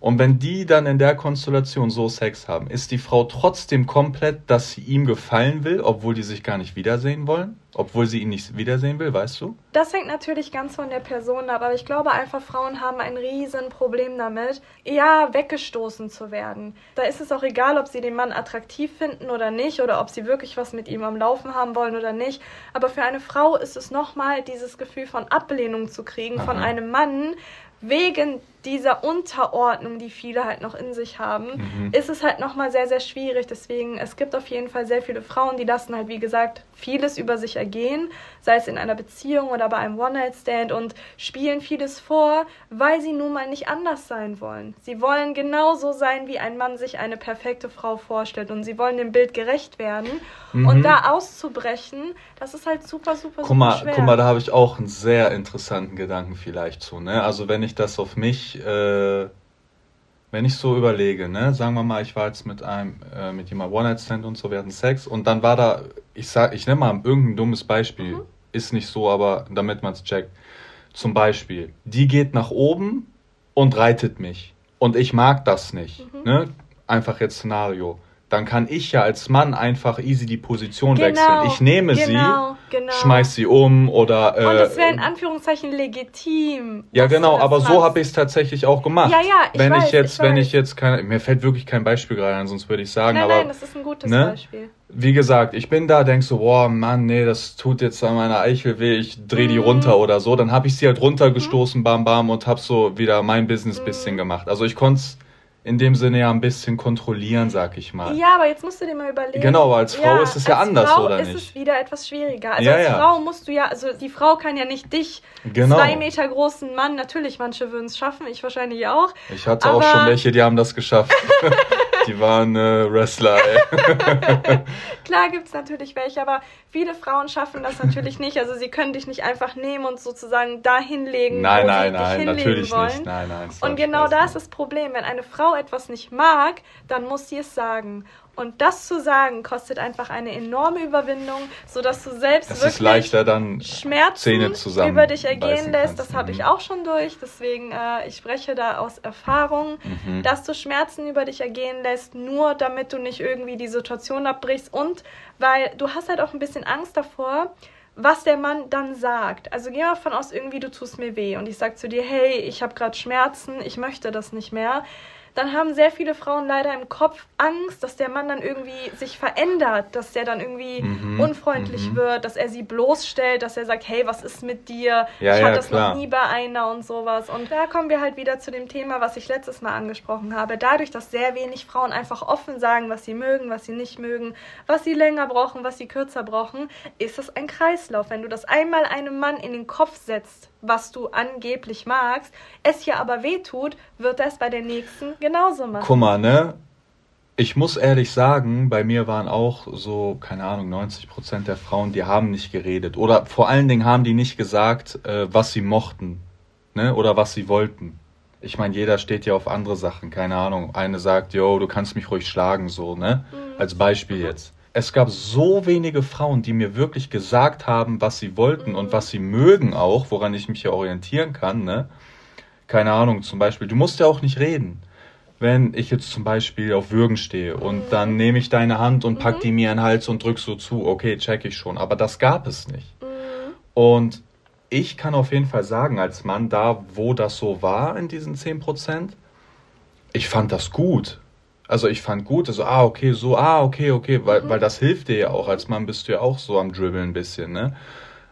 Und wenn die dann in der Konstellation so Sex haben, ist die Frau trotzdem komplett, dass sie ihm gefallen will, obwohl die sich gar nicht wiedersehen wollen? Obwohl sie ihn nicht wiedersehen will, weißt du? Das hängt natürlich ganz von der Person ab, aber ich glaube einfach, Frauen haben ein riesen Problem damit, ja, weggestoßen zu werden. Da ist es auch egal, ob sie den Mann attraktiv finden oder nicht, oder ob sie wirklich was mit ihm am Laufen haben wollen oder nicht. Aber für eine Frau ist es nochmal dieses Gefühl von Ablehnung zu kriegen von Aha. einem Mann, wegen dieser Unterordnung, die viele halt noch in sich haben, Mhm. ist es halt nochmal sehr, sehr schwierig. Deswegen, es gibt auf jeden Fall sehr viele Frauen, die lassen halt, wie gesagt, vieles über sich ergehen, sei es in einer Beziehung oder bei einem One-Night-Stand und spielen vieles vor, weil sie nun mal nicht anders sein wollen. Sie wollen genauso sein, wie ein Mann sich eine perfekte Frau vorstellt und sie wollen dem Bild gerecht werden. Mhm. Und da auszubrechen, das ist halt super, super, Guck super mal, schwer. guck mal, da habe ich auch einen sehr interessanten Gedanken vielleicht zu. Ne? Also wenn ich das auf mich, äh, wenn ich so überlege, ne, sagen wir mal, ich war jetzt mit einem, äh, mit jemandem One-Night-Stand und so, wir hatten Sex und dann war da, ich sag, ich nenne mal irgendein dummes Beispiel, Mhm. ist nicht so, aber damit man es checkt. Zum Beispiel, die geht nach oben und reitet mich und ich mag das nicht. Mhm. Ne? Einfach jetzt Szenario. Dann kann ich ja als Mann einfach easy die Position genau, wechseln. Ich nehme genau, sie, genau. schmeiß sie um oder. Äh, Und es wäre in Anführungszeichen legitim. Ja, genau, aber machst. so habe ich es tatsächlich auch gemacht. Ja, ja, ich wenn weiß, ich jetzt, ich wenn ich jetzt keine, mir fällt wirklich kein Beispiel gerade ein, sonst würde ich sagen. Nein, aber, nein, das ist ein gutes ne? Beispiel. Wie gesagt, ich bin da, denk so, boah, Mann, nee, das tut jetzt an meiner Eichel weh, ich dreh die mhm. runter oder so. Dann habe ich sie halt runtergestoßen, mhm. bam, bam, und hab so wieder mein Business mhm. bisschen gemacht. Also ich konnte es in dem Sinne ja ein bisschen kontrollieren, sag ich mal. Ja, aber jetzt musst du dir mal überlegen. Genau, aber als Frau ja, ist es ja anders, Frau oder nicht? ist es wieder etwas schwieriger. Also ja, als ja. Frau musst du ja, also die Frau kann ja nicht dich, genau. zwei Meter großen Mann, natürlich, manche würden es schaffen, ich wahrscheinlich auch. Ich hatte aber... auch schon welche, die haben das geschafft. die waren äh, Wrestler. Klar gibt es natürlich welche, aber viele Frauen schaffen das natürlich nicht. Also sie können dich nicht einfach nehmen und sozusagen dahin legen, nein, wo nein, sie nein, dich hinlegen natürlich wollen. Nicht. Nein, nein, und genau da ist das Problem. Wenn eine Frau etwas nicht mag, dann muss sie es sagen. Und das zu sagen, kostet einfach eine enorme Überwindung, sodass du selbst es wirklich leichter, dann Schmerzen über dich ergehen lässt. Das habe ich mhm. auch schon durch. Deswegen, äh, ich spreche da aus Erfahrung, mhm. dass du Schmerzen über dich ergehen lässt, nur damit du nicht irgendwie die Situation abbrichst und weil du hast halt auch ein bisschen Angst davor, was der Mann dann sagt. Also geh mal von aus, irgendwie du tust mir weh und ich sag zu dir, hey, ich habe gerade Schmerzen, ich möchte das nicht mehr dann haben sehr viele Frauen leider im Kopf Angst, dass der Mann dann irgendwie sich verändert, dass der dann irgendwie mhm, unfreundlich mhm. wird, dass er sie bloßstellt, dass er sagt, hey, was ist mit dir? Ja, ich hatte das klar. noch nie bei einer und sowas. Und da kommen wir halt wieder zu dem Thema, was ich letztes Mal angesprochen habe. Dadurch, dass sehr wenig Frauen einfach offen sagen, was sie mögen, was sie nicht mögen, was sie länger brauchen, was sie kürzer brauchen, ist es ein Kreislauf. Wenn du das einmal einem Mann in den Kopf setzt, was du angeblich magst, es ja aber wehtut, wird er es bei der nächsten genauso machen. Guck mal, ne? Ich muss ehrlich sagen, bei mir waren auch so, keine Ahnung, 90 Prozent der Frauen, die haben nicht geredet. Oder vor allen Dingen haben die nicht gesagt, äh, was sie mochten, ne? Oder was sie wollten. Ich meine, jeder steht ja auf andere Sachen, keine Ahnung. Eine sagt, yo, du kannst mich ruhig schlagen, so, ne? Mhm. Als Beispiel jetzt es gab so wenige Frauen, die mir wirklich gesagt haben, was sie wollten und was sie mögen auch, woran ich mich ja orientieren kann, ne? Keine Ahnung, zum Beispiel, du musst ja auch nicht reden. Wenn ich jetzt zum Beispiel auf Würgen stehe und dann nehme ich deine Hand und pack mhm. die mir in den Hals und drück so zu, okay, check ich schon, aber das gab es nicht. Und ich kann auf jeden Fall sagen, als Mann, da wo das so war in diesen 10%, ich fand das gut. Also ich fand gut, also ah, okay, so, ah, okay, okay, weil, mhm. weil das hilft dir ja auch. Als Mann bist du ja auch so am Dribbeln ein bisschen, ne?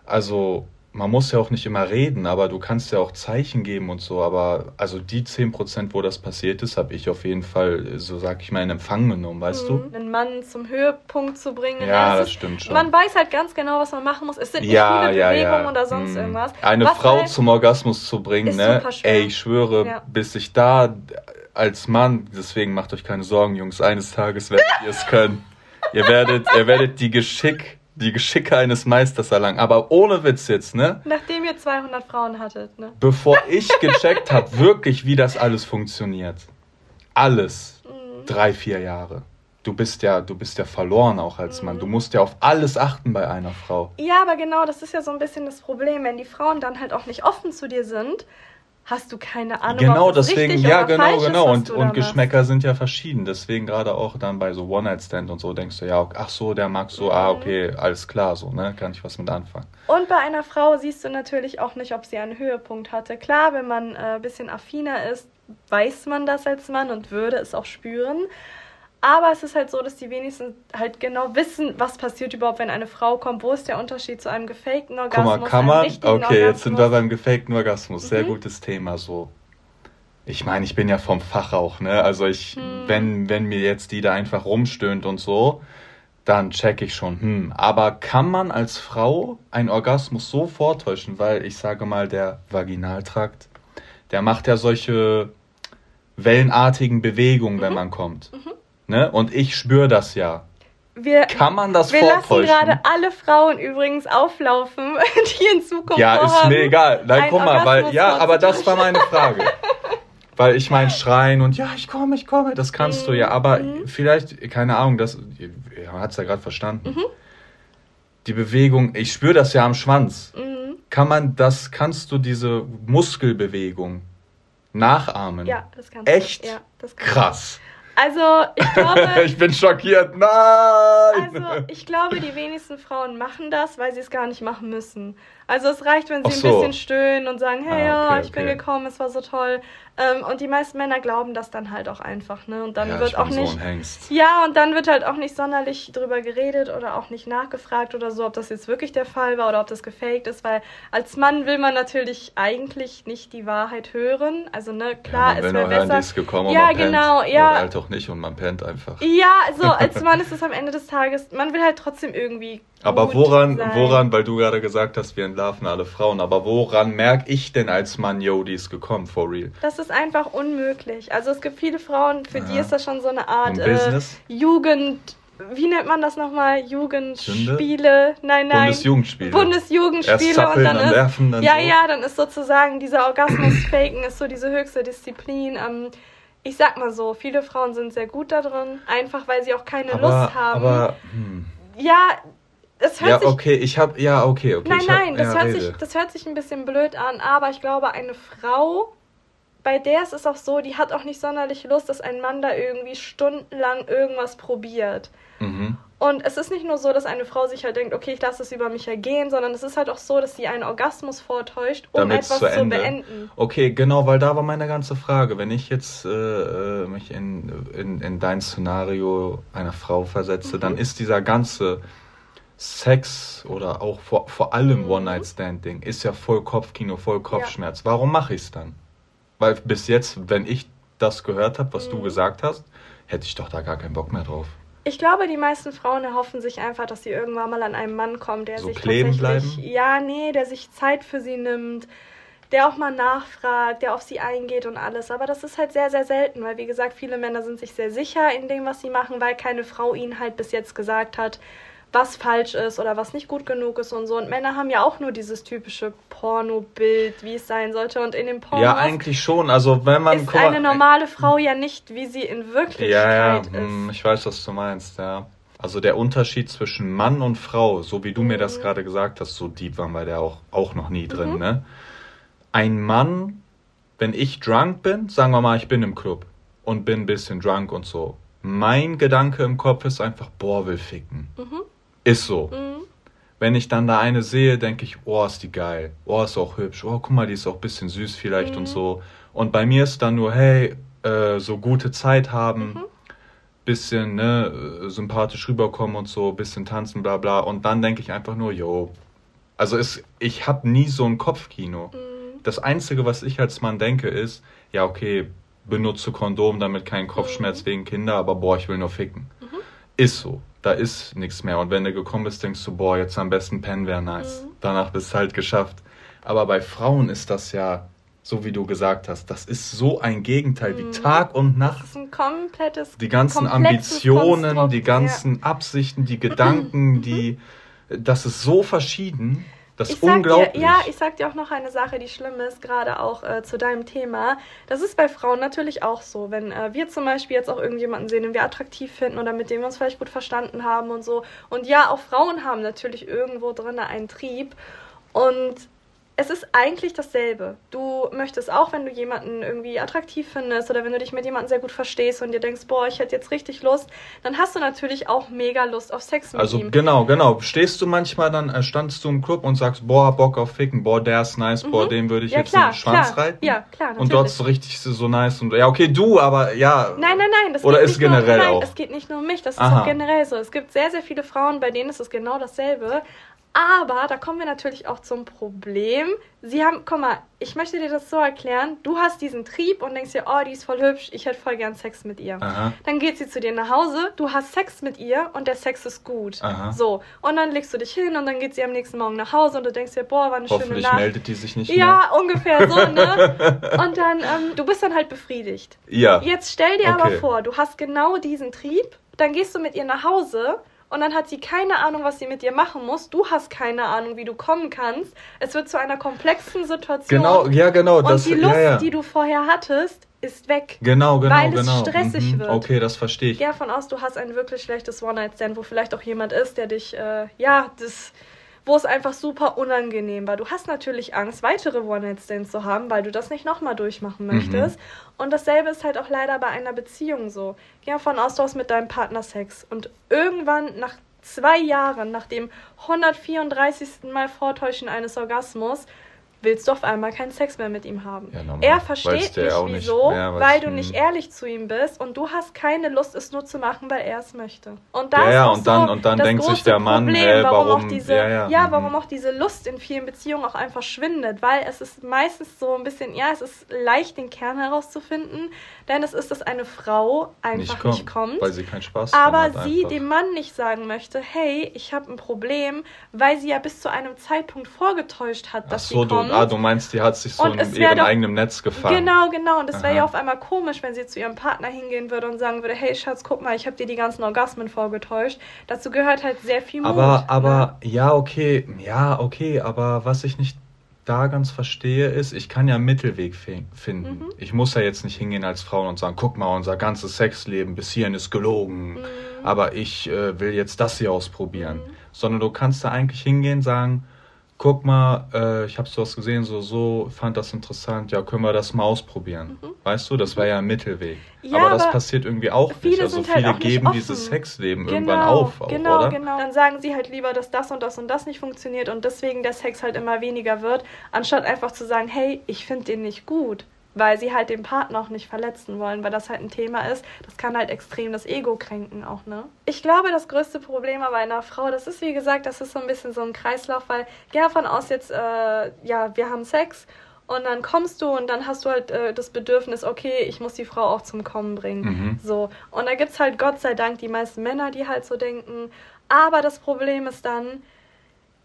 Also man muss ja auch nicht immer reden, aber du kannst ja auch Zeichen geben und so. Aber also die 10%, wo das passiert ist, habe ich auf jeden Fall, so sag ich mal, in Empfang genommen, weißt mhm. du? Einen Mann zum Höhepunkt zu bringen. Ja, das ist, stimmt schon. Man weiß halt ganz genau, was man machen muss. Es sind nicht ja, viele ja, Bewegungen ja. oder sonst mhm. irgendwas. Eine was Frau halt zum Orgasmus zu bringen, ne? Ey, ich schwöre, bis ich da als Mann, deswegen macht euch keine Sorgen, Jungs, eines Tages werdet ihr es können. Ihr werdet, ihr werdet die Geschick, die Geschicke eines Meisters erlangen. Aber ohne Witz jetzt, ne? Nachdem ihr 200 Frauen hattet, ne? Bevor ich gecheckt habe, wirklich, wie das alles funktioniert. Alles. Mhm. Drei, vier Jahre. Du bist ja, du bist ja verloren auch als Mann. Du mhm. musst ja auf alles achten bei einer Frau. Ja, aber genau, das ist ja so ein bisschen das Problem, wenn die Frauen dann halt auch nicht offen zu dir sind hast du keine Ahnung. Genau, deswegen, ja, genau, genau. Ist, und, und Geschmäcker sind ja verschieden. Deswegen gerade auch dann bei so One-Night-Stand und so denkst du, ja, ach so, der mag so, ah, mhm. ah, okay, alles klar, so, ne, kann ich was mit anfangen. Und bei einer Frau siehst du natürlich auch nicht, ob sie einen Höhepunkt hatte. Klar, wenn man äh, ein bisschen affiner ist, weiß man das als Mann und würde es auch spüren. Aber es ist halt so, dass die wenigsten halt genau wissen, was passiert überhaupt, wenn eine Frau kommt. Wo ist der Unterschied zu einem gefakten Orgasmus? Guck mal, kann man. Okay, Orgasmus? jetzt sind wir beim gefakten Orgasmus. Sehr mhm. gutes Thema so. Ich meine, ich bin ja vom Fach auch, ne? Also ich, mhm. wenn, wenn mir jetzt die da einfach rumstöhnt und so, dann check ich schon, hm. Aber kann man als Frau einen Orgasmus so vortäuschen? Weil ich sage mal, der Vaginaltrakt, der macht ja solche wellenartigen Bewegungen, mhm. wenn man kommt. Mhm. Ne? Und ich spüre das ja. Wir, Kann man das wir vortäuschen? Wir lassen gerade alle Frauen übrigens auflaufen, die in Zukunft Ja, ist mir egal. Nein, guck mal, weil, ja, aber das war meine Frage. weil ich meine, schreien und ja, ich komme, ich komme, das kannst mhm. du ja. Mhm. Aber vielleicht, keine Ahnung, das, man hat es ja gerade verstanden. Mhm. Die Bewegung, ich spüre das ja am Schwanz. Mhm. Kann man das, kannst du diese Muskelbewegung nachahmen? Ja, das kannst du. Echt? Ja, Krass. Also, ich glaube. ich bin schockiert. Nein! Also, ich glaube, die wenigsten Frauen machen das, weil sie es gar nicht machen müssen. Also, es reicht, wenn sie Ach ein so. bisschen stöhnen und sagen: Hey, Ah, okay, ja, ich bin okay. gekommen, es war so toll. Ähm, und die meisten Männer glauben das dann halt auch einfach, ne? Und dann ja, wird auch bin so nicht. Ja, und dann wird halt auch nicht sonderlich drüber geredet oder auch nicht nachgefragt oder so, ob das jetzt wirklich der Fall war oder ob das gefaked ist, weil als Mann will man natürlich eigentlich nicht die Wahrheit hören. Also, ne, klar, ja, man es wäre nur hören, die besser. ist gekommen Ja, und man pennt. genau, ja. Oder halt auch nicht und man pennt einfach. Ja, so, als Mann ist es am Ende des Tages, man will halt trotzdem irgendwie. Aber woran, sein. woran, weil du gerade gesagt hast, wir entlarven alle Frauen, aber woran merke ich denn als Mann, yo, die ist gekommen, for real? Das ist einfach unmöglich. Also es gibt viele Frauen, für die Ja. ist das schon so eine Art äh? Jugend. Wie nennt man das nochmal? Jugendspiele? Nein, nein. Bundesjugendspiele. Bundesjugendspiele Erst und dann ist werfen, dann ja so. ja dann ist sozusagen dieser Orgasmus faken ist so diese höchste Disziplin ähm, ich sag mal so viele Frauen sind sehr gut da drin einfach weil sie auch keine aber, Lust haben aber, hm. ja es hört Ja, sich okay, ich hab, ja, okay, okay. Nein, ich hab, nein, das, ja, hört rede. sich, das hört sich ein bisschen blöd an, aber ich glaube, eine Frau, bei der ist es auch so, die hat auch nicht sonderlich Lust, dass ein Mann da irgendwie stundenlang irgendwas probiert. Mhm. Und es ist nicht nur so, dass eine Frau sich halt denkt, okay, ich lasse es über mich ergehen, sondern es ist halt auch so, dass sie einen Orgasmus vortäuscht, um Damit's etwas zu zu, Ende. beenden. Okay, genau, weil da war meine ganze Frage. Wenn ich jetzt äh, äh, mich in, in, in dein Szenario einer Frau versetze, Mhm. dann ist dieser ganze Sex oder auch vor, vor allem Mhm. One-Night-Stand-Ding ist ja voll Kopfkino, voll Kopfschmerz. Warum mache ich es dann? Weil bis jetzt, wenn ich das gehört habe, was du Mhm. gesagt hast, hätte ich doch da gar keinen Bock mehr drauf. Ich glaube, die meisten Frauen erhoffen sich einfach, dass sie irgendwann mal an einen Mann kommen, der So sich kleben tatsächlich, bleiben? ja, nee, der sich Zeit für sie nimmt, der auch mal nachfragt, der auf sie eingeht und alles. Aber das ist halt sehr, sehr selten, weil wie gesagt, viele Männer sind sich sehr sicher in dem, was sie machen, weil keine Frau ihnen halt bis jetzt gesagt hat, was falsch ist oder was nicht gut genug ist und so. Und Männer haben ja auch nur dieses typische Porno-Bild, wie es sein sollte. Und in dem Porno ja, eigentlich schon. Also wenn man ist eine normale Frau ja nicht, wie sie in Wirklichkeit Ja, ja, ist. hm, ich weiß, was du meinst, ja. Also der Unterschied zwischen Mann und Frau, so wie du mir das Mhm. gerade gesagt hast, so deep waren wir da auch, auch noch nie drin, Mhm. ne? Ein Mann, wenn ich drunk bin, sagen wir mal, ich bin im Club und bin ein bisschen drunk und so. Mein Gedanke im Kopf ist einfach, boah, will ficken. Mhm. Ist so. Mhm. Wenn ich dann da eine sehe, denke ich, oh, ist die geil. Oh, ist auch hübsch. Oh, guck mal, die ist auch ein bisschen süß vielleicht Mhm. und so. Und bei mir ist dann nur, hey, äh, so gute Zeit haben, Mhm. bisschen ne, äh, sympathisch rüberkommen und so, bisschen tanzen, bla bla. Und dann denke ich einfach nur, yo. Also es, ich habe nie so ein Kopfkino. Mhm. Das Einzige, was ich als Mann denke, ist, ja, okay, benutze Kondom, damit kein Kopfschmerz wegen Kinder, aber boah, ich will nur ficken. Mhm. Ist so. Da ist nichts mehr. Und wenn du gekommen bist, denkst du, boah, jetzt am besten pennen wäre nice. Mhm. Danach bist du halt geschafft. Aber bei Frauen ist das ja, so wie du gesagt hast, das ist so ein Gegenteil wie Mhm. Tag und Nacht. Das ist ein komplettes. Die ganzen Ambitionen, Konstrukt, die ganzen Absichten, die Gedanken, die, das ist so verschieden. Das Ich ist unglaublich. Dir, ja, ich sag dir auch noch eine Sache, die schlimm ist, gerade auch äh, zu deinem Thema. Das ist bei Frauen natürlich auch so. Wenn äh, wir zum Beispiel jetzt auch irgendjemanden sehen, den wir attraktiv finden oder mit dem wir uns vielleicht gut verstanden haben und so. Und ja, auch Frauen haben natürlich irgendwo drin einen Trieb. Und es ist eigentlich dasselbe. Du möchtest auch, wenn du jemanden irgendwie attraktiv findest oder wenn du dich mit jemandem sehr gut verstehst und dir denkst, boah, ich hätte jetzt richtig Lust, dann hast du natürlich auch mega Lust auf Sex mit Also ihm. genau, genau. Stehst du manchmal dann, äh, standst du im Club und sagst, boah, Bock auf Ficken, boah, der ist nice, boah, dem würde ich Mhm. Ja, jetzt klar, in den Schwanz klar. reiten. Ja, klar, Und dort ist so richtig so nice und ja, okay, du, aber ja. Nein, nein, nein. Das Oder ist generell nur, nein, auch? es geht nicht nur um mich, das ist Aha. auch generell so. Es gibt sehr, sehr viele Frauen, bei denen ist es genau dasselbe. Aber da kommen wir natürlich auch zum Problem. Sie haben, guck mal, ich möchte dir das so erklären. Du hast diesen Trieb und denkst dir, oh, die ist voll hübsch, ich hätte voll gern Sex mit ihr. Aha. Dann geht sie zu dir nach Hause, du hast Sex mit ihr und der Sex ist gut. Aha. So, und dann legst du dich hin und dann geht sie am nächsten Morgen nach Hause und du denkst dir, boah, war eine schöne Nacht. meldet die sich nicht mehr. Ja, ungefähr so, ne? Und dann, ähm, du bist dann halt befriedigt. Ja. Jetzt stell dir aber Okay. vor, du hast genau diesen Trieb, dann gehst du mit ihr nach Hause und dann hat sie keine Ahnung, was sie mit dir machen muss. Du hast keine Ahnung, wie du kommen kannst. Es wird zu einer komplexen Situation. Genau, ja, genau. und das, die Lust, ja, ja. die du vorher hattest, ist weg. Genau, genau, weil es genau. stressig wird. Okay, das verstehe ich. Geh davon aus, du hast ein wirklich schlechtes One-Night-Stand, wo vielleicht auch jemand ist, der dich, äh, ja, das, wo es einfach super unangenehm war. Du hast natürlich Angst, weitere One-Night-Stands zu haben, weil du das nicht nochmal durchmachen Mhm. möchtest. Und dasselbe ist halt auch leider bei einer Beziehung so. Geh davon aus, du hast mit deinem Partner Sex und irgendwann nach zwei Jahren, nach dem 134. Mal Vortäuschen eines Orgasmus, willst du auf einmal keinen Sex mehr mit ihm haben. Ja, er versteht nicht, auch nicht- wieso, ja, weil's- weil du nicht ehrlich zu ihm bist und du hast keine Lust, es nur zu machen, weil er es möchte. Und da Ja, ist ja, und dann- so und dann das denkt sich der Mann, Problem, äh, warum, warum- auch diese, ja, ja, mhm. warum auch diese Lust in vielen Beziehungen auch einfach schwindet, weil es ist meistens so ein bisschen, ja, es ist leicht, den Kern herauszufinden, denn es ist, dass eine Frau einfach nicht kommt, Weil sie keinen Spaß aber sie einfach. dem Mann nicht sagen möchte, hey, ich habe ein Problem, weil sie ja bis zu einem Zeitpunkt vorgetäuscht hat, dass so, sie du, kommt. ah, du meinst, die hat sich so in ihrem doch- eigenen Netz gefangen. Genau, genau. Und es wäre ja auf einmal komisch, wenn sie zu ihrem Partner hingehen würde und sagen würde, hey Schatz, guck mal, ich habe dir die ganzen Orgasmen vorgetäuscht. Dazu gehört halt sehr viel Mut. Aber, ne? aber, ja, okay, ja, okay, aber was ich nicht da ganz verstehe, ist, ich kann ja einen Mittelweg fi- finden. Mhm. Ich muss ja jetzt nicht hingehen als Frau und sagen, guck mal, unser ganzes Sexleben bis hierhin ist gelogen, Mhm. aber ich äh, will jetzt das hier ausprobieren. Sondern du kannst da eigentlich hingehen, sagen, guck mal, äh, ich habe sowas gesehen, so, so, fand das interessant, ja, können wir das mal ausprobieren. Weißt du, das wäre ja ein Mittelweg. Mhm. Ja, aber das aber passiert irgendwie auch nicht. viele Also sind halt viele nicht geben offen. dieses Sexleben Genau, irgendwann auf, auch, genau, oder? genau. Dann sagen sie halt lieber, dass das und das und das nicht funktioniert und deswegen der Sex halt immer weniger wird, anstatt einfach zu sagen, hey, ich finde den nicht gut. Weil sie halt den Partner auch nicht verletzen wollen, weil das halt ein Thema ist. Das kann halt extrem das Ego kränken auch, ne? Ich glaube, das größte Problem bei einer Frau, das ist wie gesagt, das ist so ein bisschen so ein Kreislauf, weil geh davon aus jetzt, äh, ja, wir haben Sex und dann kommst du und dann hast du halt äh, das Bedürfnis, okay, ich muss die Frau auch zum Kommen bringen. Mhm. So. Und da gibt es halt Gott sei Dank die meisten Männer, die halt so denken. Aber das Problem ist dann,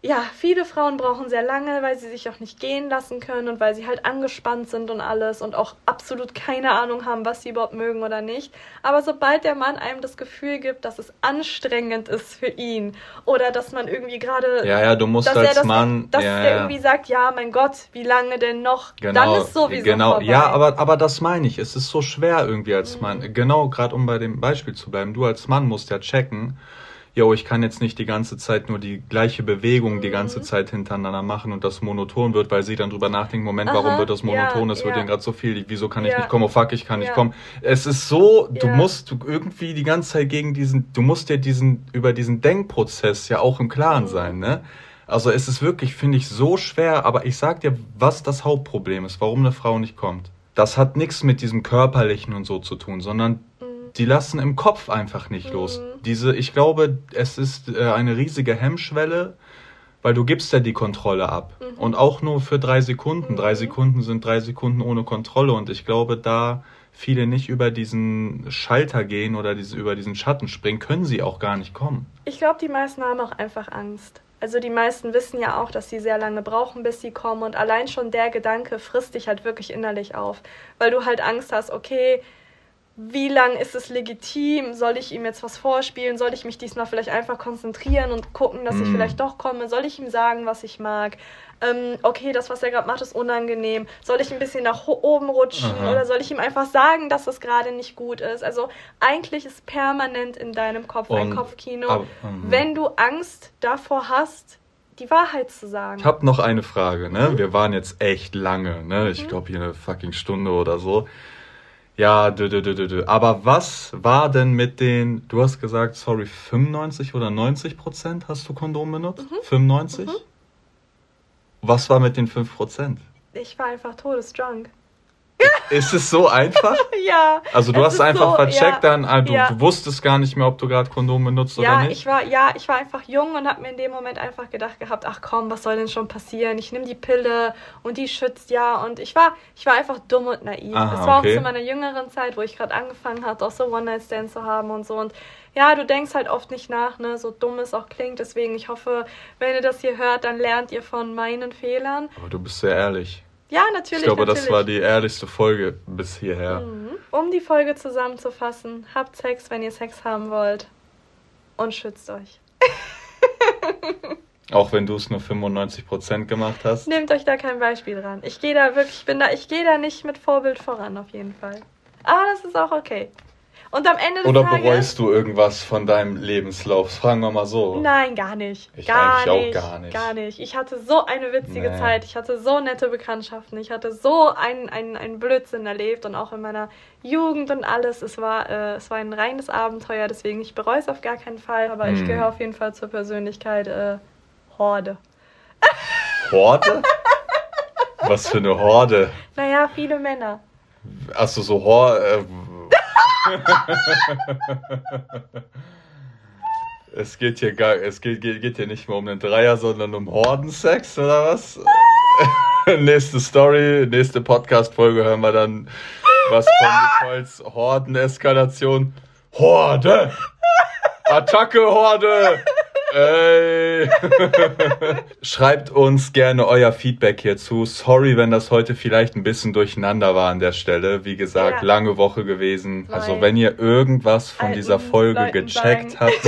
ja, viele Frauen brauchen sehr lange, weil sie sich auch nicht gehen lassen können und weil sie halt angespannt sind und alles und auch absolut keine Ahnung haben, was sie überhaupt mögen oder nicht. Aber sobald der Mann einem das Gefühl gibt, dass es anstrengend ist für ihn oder dass man irgendwie gerade Ja, ja, du musst dass als er das, Mann. dass ja, er ja. irgendwie sagt, ja, mein Gott, wie lange denn noch? Genau, Dann ist sowieso genau. vorbei. Ja, aber, aber das meine ich. Es ist so schwer irgendwie Mhm. als Mann. Genau, gerade um bei dem Beispiel zu bleiben. Du als Mann musst ja checken, yo, ich kann jetzt nicht die ganze Zeit nur die gleiche Bewegung die Mhm. ganze Zeit hintereinander machen und das monoton wird, weil sie dann drüber nachdenken, Moment, Aha, warum wird das monoton? ja, Es wird ja. denen gerade so viel. Wieso kann ich Ja. nicht kommen? Oh fuck, ich kann nicht Ja. kommen. Es ist so, du Ja. musst du irgendwie die ganze Zeit gegen diesen, du musst dir diesen, über diesen Denkprozess ja auch im Klaren Mhm. sein, ne? Also es ist wirklich, finde ich, so schwer, aber ich sag dir, was das Hauptproblem ist, warum eine Frau nicht kommt. Das hat nichts mit diesem körperlichen und so zu tun, sondern die lassen im Kopf einfach nicht los. Diese, ich glaube, es ist äh, eine riesige Hemmschwelle, weil du gibst ja die Kontrolle ab. Und auch nur für drei Sekunden. Drei Sekunden sind drei Sekunden ohne Kontrolle. Und ich glaube, da viele nicht über diesen Schalter gehen oder diese, über diesen Schatten springen, können sie auch gar nicht kommen. Ich glaube, die meisten haben auch einfach Angst. Also die meisten wissen ja auch, dass sie sehr lange brauchen, bis sie kommen. Und allein schon der Gedanke frisst dich halt wirklich innerlich auf. Weil du halt Angst hast, okay, wie lang ist es legitim? Soll ich ihm jetzt was vorspielen? Soll ich mich diesmal vielleicht einfach konzentrieren und gucken, dass ich Mm. vielleicht doch komme? Soll ich ihm sagen, was ich mag? Ähm, okay, das, was er gerade macht, ist unangenehm. Soll ich ein bisschen nach oben rutschen? Aha. Oder soll ich ihm einfach sagen, dass es gerade nicht gut ist? Also eigentlich ist permanent in deinem Kopf ein Und- Kopfkino. aber- mhm. wenn du Angst davor hast, die Wahrheit zu sagen. Ich habe noch eine Frage, ne? Mhm. Wir waren jetzt echt lange, ne? Ich glaube hier eine fucking Stunde oder so. Ja, dü, dü, dü, dü. Aber was war denn mit den, du hast gesagt, sorry, 95 oder 90 Prozent hast du Kondom benutzt? Mhm. 95? Was war mit den 5 Prozent? ich war einfach todesdrunk. Ist es so einfach? ja. Also du hast einfach so, vercheckt ja, dann, ah, du, ja. du wusstest gar nicht mehr, ob du gerade Kondom benutzt Ja, oder nicht? ich war, ja, ich war einfach jung und habe mir in dem Moment einfach gedacht gehabt, ach komm, was soll denn schon passieren? Ich nehme die Pille und die schützt ja. Und ich war, ich war einfach dumm und naiv. Aha, Es war okay. auch zu meiner jüngeren Zeit, wo ich gerade angefangen hatte, auch so One-Night-Stand zu haben und so. Und ja, du denkst halt oft nicht nach, ne, so dumm es auch klingt. Deswegen, ich hoffe, wenn ihr das hier hört, dann lernt ihr von meinen Fehlern. Aber du bist sehr ehrlich. Ja, natürlich. Ich glaube, natürlich. das war die ehrlichste Folge bis hierher. Mhm. Um die Folge zusammenzufassen, habt Sex, wenn ihr Sex haben wollt. Und schützt euch. Auch wenn du es nur 95% gemacht hast. Nehmt euch da kein Beispiel dran. Ich gehe da wirklich, ich bin da, ich gehe da nicht mit Vorbild voran, auf jeden Fall. Aber das ist auch okay. Und am Ende des Oder Tages. bereust du irgendwas von deinem Lebenslauf? Fragen wir mal so. Nein, gar nicht. Ich gar eigentlich auch nicht, gar nicht. Gar nicht. Ich hatte so eine witzige Nee. Zeit. Ich hatte so nette Bekanntschaften. Ich hatte so einen, einen, einen Blödsinn erlebt und auch in meiner Jugend und alles. Es war, äh, es war ein reines Abenteuer, deswegen ich bereue es auf gar keinen Fall. Aber ich Hm. gehöre auf jeden Fall zur Persönlichkeit äh, Horde. Horde? Was für eine Horde? Naja, viele Männer. Achso, so Hor. Äh, es geht hier gar, es geht, geht, geht hier nicht mehr um einen Dreier, sondern um Hordensex oder was? nächste Story, nächste Podcast-Folge hören wir dann was von Nicoles Horden-Eskalation. Horde! Attacke, Horde! Ey! Schreibt uns gerne euer Feedback hierzu. Sorry, wenn das heute vielleicht ein bisschen durcheinander war an der Stelle. Wie gesagt, Ja. lange Woche gewesen. Also Nein. wenn ihr irgendwas von Alten dieser Folge Leuten gecheckt sagen. habt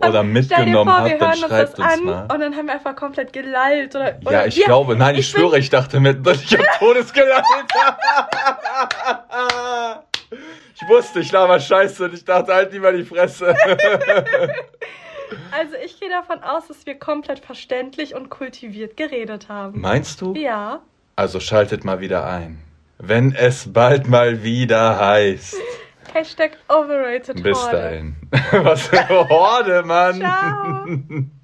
oder mitgenommen vor, habt, dann uns schreibt uns an mal. und dann haben wir einfach komplett gelallt. Oder, Ja, oder ich wir- glaube, nein, ich, ich schwöre, ich dachte mit, ich hab Todesgeleitet. ich wusste, ich laber Scheiße und ich dachte, halt lieber die Fresse. Also ich gehe davon aus, dass wir komplett verständlich und kultiviert geredet haben. Meinst du? Ja. Also schaltet mal wieder ein. Wenn es bald mal wieder heißt. Hashtag overrated Bis Horde. dahin. Was für eine Horde, Mann. Ciao.